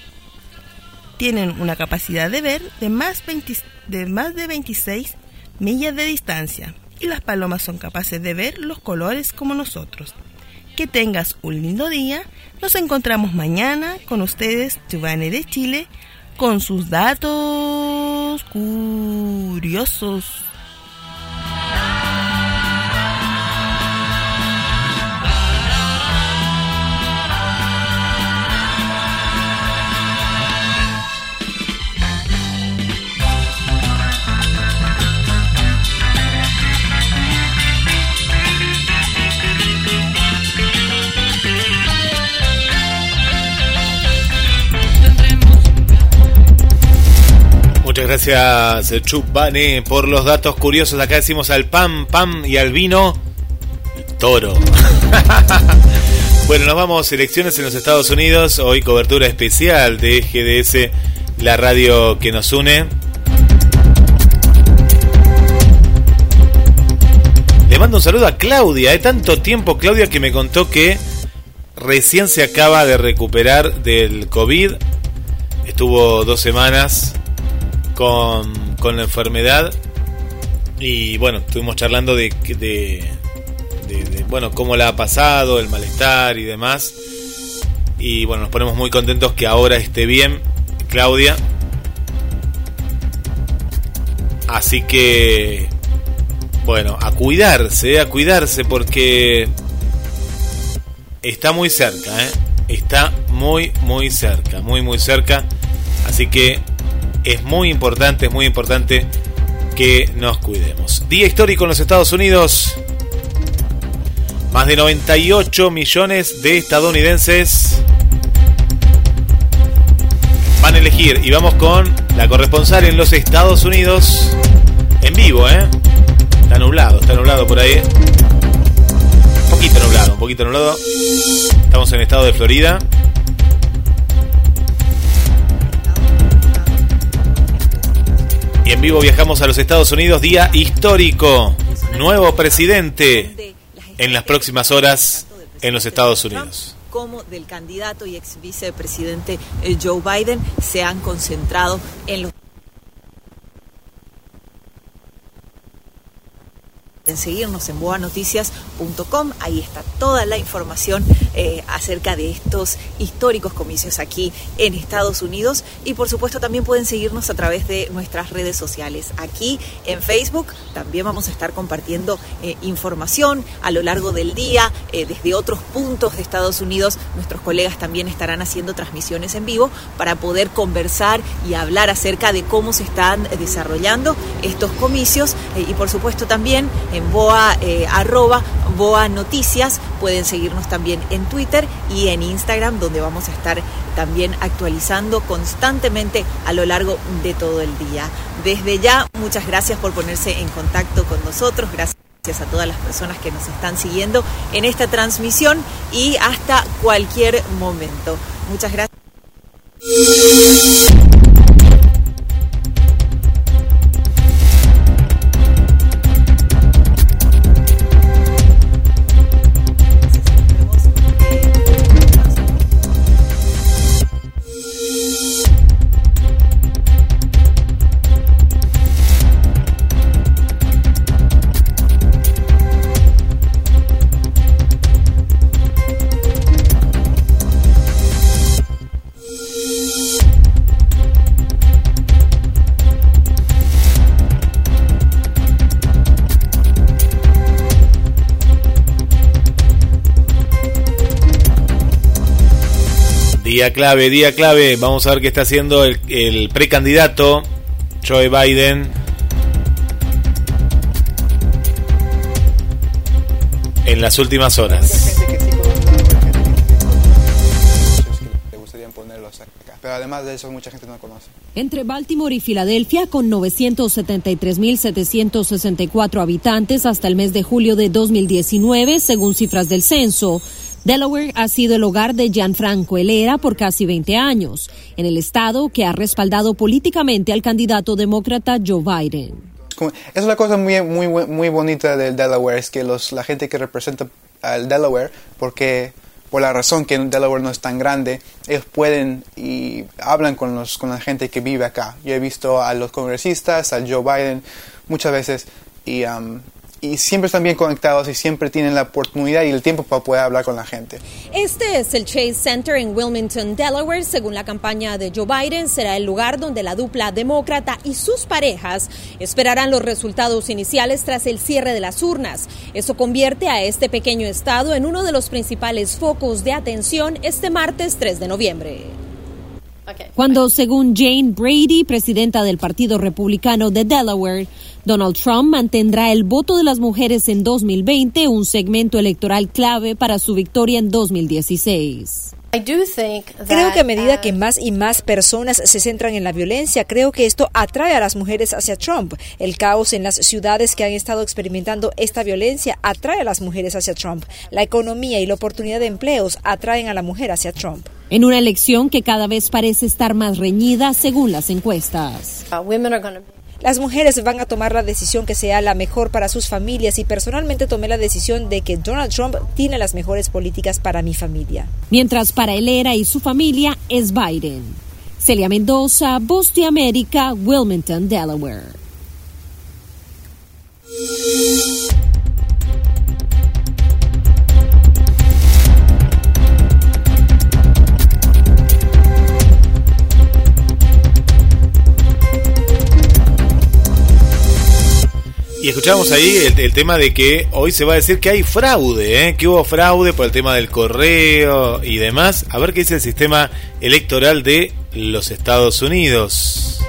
Tienen una capacidad de ver de más, de más de 26 millas de distancia y las palomas son capaces de ver los colores como nosotros. Que tengas un lindo día. Nos encontramos mañana con ustedes, Giovanni de Chile, con sus datos curiosos. Gracias Chup Bane por los datos curiosos. Acá decimos al pam, pam y al vino, toro. bueno, nos vamos. Elecciones en los Estados Unidos. Hoy cobertura especial de GDS, la radio que nos une. Le mando un saludo a Claudia. Hay tanto tiempo, Claudia, que me contó que recién se acaba de recuperar del COVID. Estuvo dos semanas con, con la enfermedad. Y bueno, estuvimos charlando de, de, bueno, cómo la ha pasado, el malestar y demás. Y bueno, nos ponemos muy contentos que ahora esté bien, Claudia. Así que, bueno, a cuidarse, a cuidarse porque está muy cerca, ¿eh? Está muy, muy cerca, muy, muy cerca. Así que es muy importante, es muy importante que nos cuidemos. Día histórico en los Estados Unidos. Más de 98 millones de estadounidenses van a elegir. Y vamos con la corresponsal en los Estados Unidos. En vivo, ¿eh? Está nublado, está nublado por ahí. Un poquito nublado, un poquito nublado. Estamos en el estado de Florida. Y en vivo viajamos a los Estados Unidos, día histórico. Nuevo presidente en las próximas horas en los Estados Unidos como del candidato y ex vicepresidente eh, Joe Biden se han concentrado en los en seguirnos en boanoticias.com. Ahí está toda la información eh, acerca de estos históricos comicios aquí en Estados Unidos. Y por supuesto también pueden seguirnos a través de nuestras redes sociales. Aquí en Facebook también vamos a estar compartiendo eh, información a lo largo del día eh, desde otros puntos de Estados Unidos. Nuestros colegas también estarán haciendo transmisiones en vivo para poder conversar y hablar acerca de cómo se están desarrollando estos comicios. y por supuesto también en boa, eh, arroba boa noticias. Pueden seguirnos también en Twitter y en Instagram, donde vamos a estar también actualizando constantemente a lo largo de todo el día. Desde ya, muchas gracias por ponerse en contacto con nosotros. Gracias a todas las personas que nos están siguiendo en esta transmisión y hasta cualquier momento. Muchas gracias. Día clave, día clave. Vamos a ver qué está haciendo el, el precandidato Joe Biden. En las últimas horas. Pero además de eso, mucha gente no conoce. Entre Baltimore y Filadelfia, con 973.764 habitantes hasta el mes de julio de 2019, según cifras del censo, Delaware ha sido el hogar de Gianfranco Helera por casi 20 años, en el estado que ha respaldado políticamente al candidato demócrata Joe Biden. Es una cosa muy, muy, muy bonita del Delaware, es que los, la gente que representa al Delaware, porque por la razón que Delaware no es tan grande, ellos pueden y hablan con, los, con la gente que vive acá. Yo he visto a los congresistas, a Joe Biden, muchas veces, y um, y siempre están bien conectados y siempre tienen la oportunidad y el tiempo para poder hablar con la gente. Este es el Chase Center en Wilmington, Delaware. Según la campaña de Joe Biden, será el lugar donde la dupla demócrata y sus parejas esperarán los resultados iniciales tras el cierre de las urnas. Eso convierte a este pequeño estado en uno de los principales focos de atención este martes 3 de noviembre. Cuando, según Jane Brady, presidenta del Partido Republicano de Delaware, Donald Trump mantendrá el voto de las mujeres en 2020, un segmento electoral clave para su victoria en 2016. Creo que a medida que más y más personas se centran en la violencia, creo que esto atrae a las mujeres hacia Trump. El caos en las ciudades que han estado experimentando esta violencia atrae a las mujeres hacia Trump. La economía y la oportunidad de empleos atraen a la mujer hacia Trump. En una elección que cada vez parece estar más reñida según las encuestas. Las mujeres van a tomar la decisión que sea la mejor para sus familias y personalmente tomé la decisión de que Donald Trump tiene las mejores políticas para mi familia. Mientras para él era y su familia es Biden. Celia Mendoza, Voz de América, Wilmington, Delaware. Y escuchamos ahí el, tema de que hoy se va a decir que hay fraude, ¿eh? que hubo fraude por el tema del correo y demás. A ver qué dice el sistema electoral de los Estados Unidos.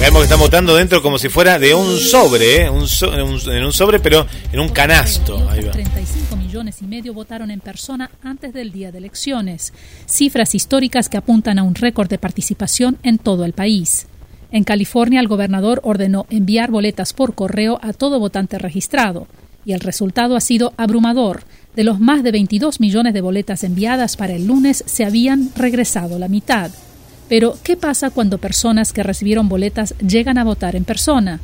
Vemos que están votando dentro como si fuera de un sobre, ¿eh? un so, un, en, un, sobre, pero en un canasto. Ahí va. 35 millones y medio votaron en persona antes del día de elecciones. Cifras históricas que apuntan a un récord de participación en todo el país. En California, el gobernador ordenó enviar boletas por correo a todo votante registrado, y el resultado ha sido abrumador. De los más de 22 millones de boletas enviadas para el lunes, se habían regresado la mitad. Pero, ¿qué pasa cuando personas que recibieron boletas llegan a votar en persona?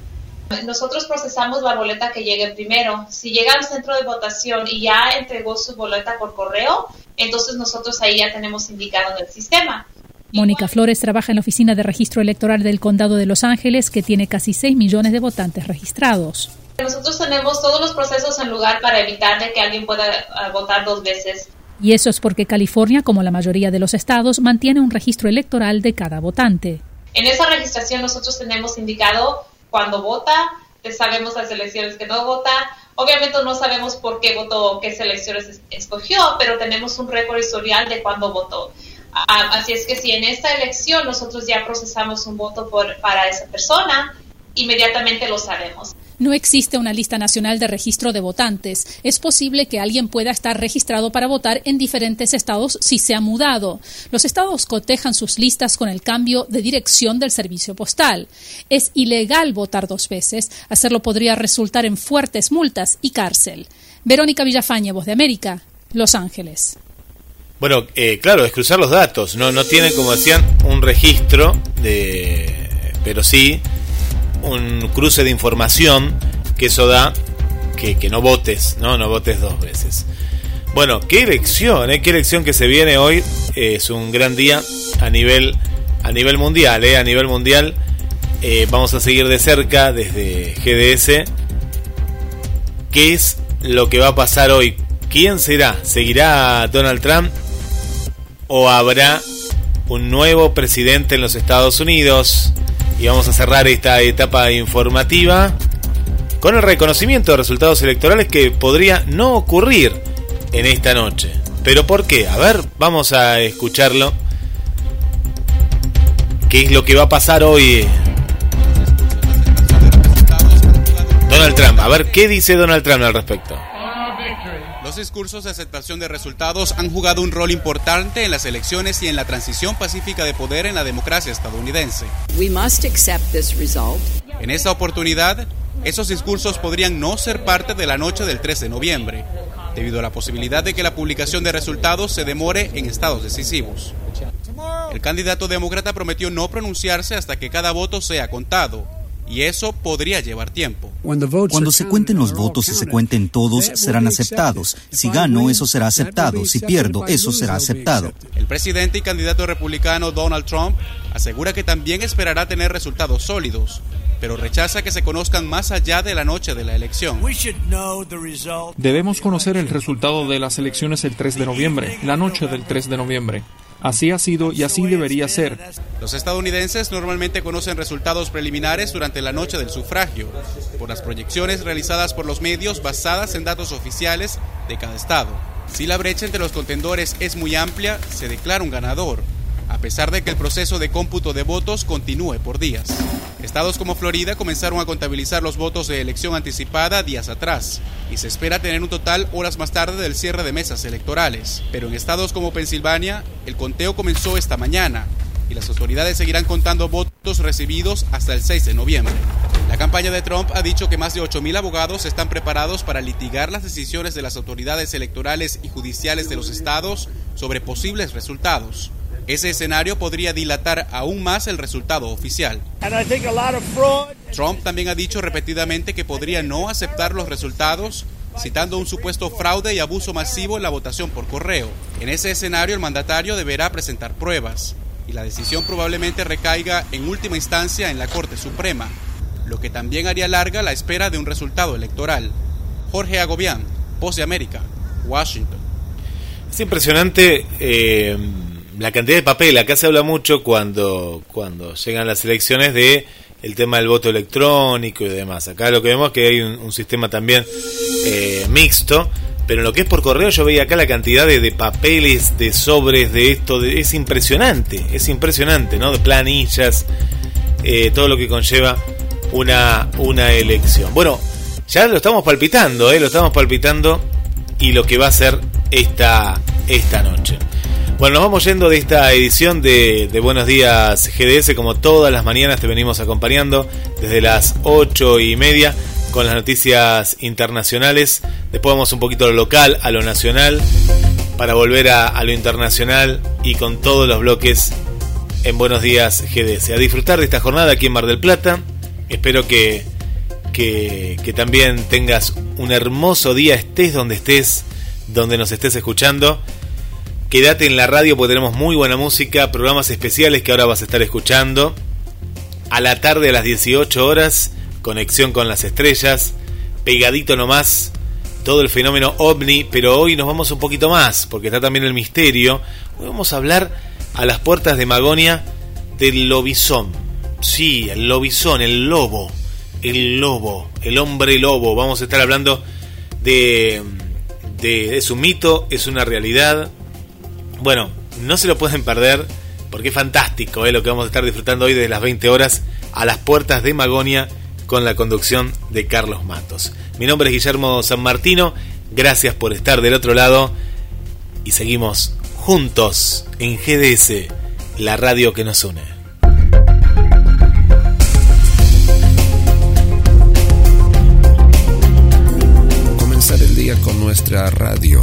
Nosotros procesamos la boleta que llegue primero. Si llega al centro de votación y ya entregó su boleta por correo, entonces nosotros ahí ya tenemos indicado en el sistema. Mónica Flores trabaja en la Oficina de Registro Electoral del Condado de Los Ángeles, que tiene casi 6 millones de votantes registrados. Nosotros tenemos todos los procesos en lugar para evitar de que alguien pueda uh, votar dos veces. Y eso es porque California, como la mayoría de los estados, mantiene un registro electoral de cada votante. En esa registración nosotros tenemos indicado cuándo vota, sabemos las elecciones que no vota, Obviamente no sabemos por qué votó, qué selecciones escogió, pero tenemos un récord historial de cuándo votó. Uh, así es que si en esta elección nosotros ya procesamos un voto por, para esa persona, inmediatamente lo sabemos. No existe una lista nacional de registro de votantes. Es posible que alguien pueda estar registrado para votar en diferentes estados si se ha mudado. Los estados cotejan sus listas con el cambio de dirección del servicio postal. Es ilegal votar dos veces. Hacerlo podría resultar en fuertes multas y cárcel. Verónica Villafaña, Voz de América, Los Ángeles. Bueno, eh, claro, es cruzar los datos. No, no tienen, como decían, un registro de. Pero sí un cruce de información que eso da que, que no votes, ¿no? No votes dos veces. Bueno, qué elección, ¿eh? Qué elección que se viene hoy. Es un gran día a nivel, a nivel mundial, ¿eh? A nivel mundial. Eh, vamos a seguir de cerca desde GDS. ¿Qué es lo que va a pasar hoy? ¿Quién será? ¿Seguirá Donald Trump? ¿O habrá un nuevo presidente en los Estados Unidos? Y vamos a cerrar esta etapa informativa con el reconocimiento de resultados electorales que podría no ocurrir en esta noche. ¿Pero por qué? A ver, vamos a escucharlo. ¿Qué es lo que va a pasar hoy? Donald Trump. A ver, ¿qué dice Donald Trump al respecto? Los discursos de aceptación de resultados han jugado un rol importante en las elecciones y en la transición pacífica de poder en la democracia estadounidense. En esta oportunidad, esos discursos podrían no ser parte de la noche del 3 de noviembre, debido a la posibilidad de que la publicación de resultados se demore en estados decisivos. El candidato demócrata prometió no pronunciarse hasta que cada voto sea contado, y eso podría llevar tiempo. Cuando se cuenten los votos y se cuenten todos, serán aceptados. Si gano, eso será aceptado. Si pierdo, eso será aceptado. El presidente y candidato republicano Donald Trump asegura que también esperará tener resultados sólidos, pero rechaza que se conozcan más allá de la noche de la elección. Debemos conocer el resultado de las elecciones el 3 de noviembre, la noche del 3 de noviembre. Así ha sido y así debería ser. Los estadounidenses normalmente conocen resultados preliminares durante la noche del sufragio, por las proyecciones realizadas por los medios basadas en datos oficiales de cada estado. Si la brecha entre los contendores es muy amplia, se declara un ganador. A pesar de que el proceso de cómputo de votos continúe por días. Estados como Florida comenzaron a contabilizar los votos de elección anticipada días atrás y se espera tener un total horas más tarde del cierre de mesas electorales. Pero en estados como Pensilvania, el conteo comenzó esta mañana y las autoridades seguirán contando votos recibidos hasta el 6 de noviembre. La campaña de Trump ha dicho que más de 8.000 abogados están preparados para litigar las decisiones de las autoridades electorales y judiciales de los estados sobre posibles resultados. Ese escenario podría dilatar aún más el resultado oficial. Trump también ha dicho repetidamente que podría no aceptar los resultados, citando un supuesto fraude y abuso masivo en la votación por correo. En ese escenario el mandatario deberá presentar pruebas y la decisión probablemente recaiga en última instancia en la Corte Suprema, lo que también haría larga la espera de un resultado electoral. Jorge Agobián, Voz de América, Washington. Es impresionante eh, la cantidad de papel. Acá se habla mucho cuando, cuando llegan las elecciones de el tema del voto electrónico y demás. Acá lo que vemos es que hay un, sistema también eh, mixto. Pero en lo que es por correo, yo veía acá la cantidad de, de papeles, de sobres, de esto, es impresionante, es impresionante, ¿no? De planillas, eh, todo lo que conlleva una, una elección. Bueno, ya lo estamos palpitando, ¿eh? Lo estamos palpitando y lo que va a ser esta, esta noche. Bueno, nos vamos yendo de esta edición de, Buenos Días GDS. Como todas las mañanas te venimos acompañando desde las ocho y media con las noticias internacionales. Después vamos un poquito a lo local, a lo nacional, para volver a, lo internacional y con todos los bloques en Buenos Días GDS. A disfrutar de esta jornada aquí en Mar del Plata. Espero que, que también tengas un hermoso día, estés donde estés, donde nos estés escuchando. Quédate en la radio porque tenemos muy buena música, programas especiales que ahora vas a estar escuchando. A la tarde a las 18 horas, conexión con las estrellas, pegadito nomás, todo el fenómeno ovni, pero hoy nos vamos un poquito más, porque está también el misterio. Hoy vamos a hablar a las puertas de Magonia del lobizón. Sí, el lobizón, el lobo, el lobo, el hombre lobo. Vamos a estar hablando de, de es un mito, es una realidad, bueno, no se lo pueden perder porque es fantástico ¿eh? lo que vamos a estar disfrutando hoy desde las 20 horas a las puertas de Magonia con la conducción de Carlos Matos. Mi nombre es Guillermo San Martino, gracias por estar del otro lado y seguimos juntos en GDS, la radio que nos une. Comenzar el día con nuestra radio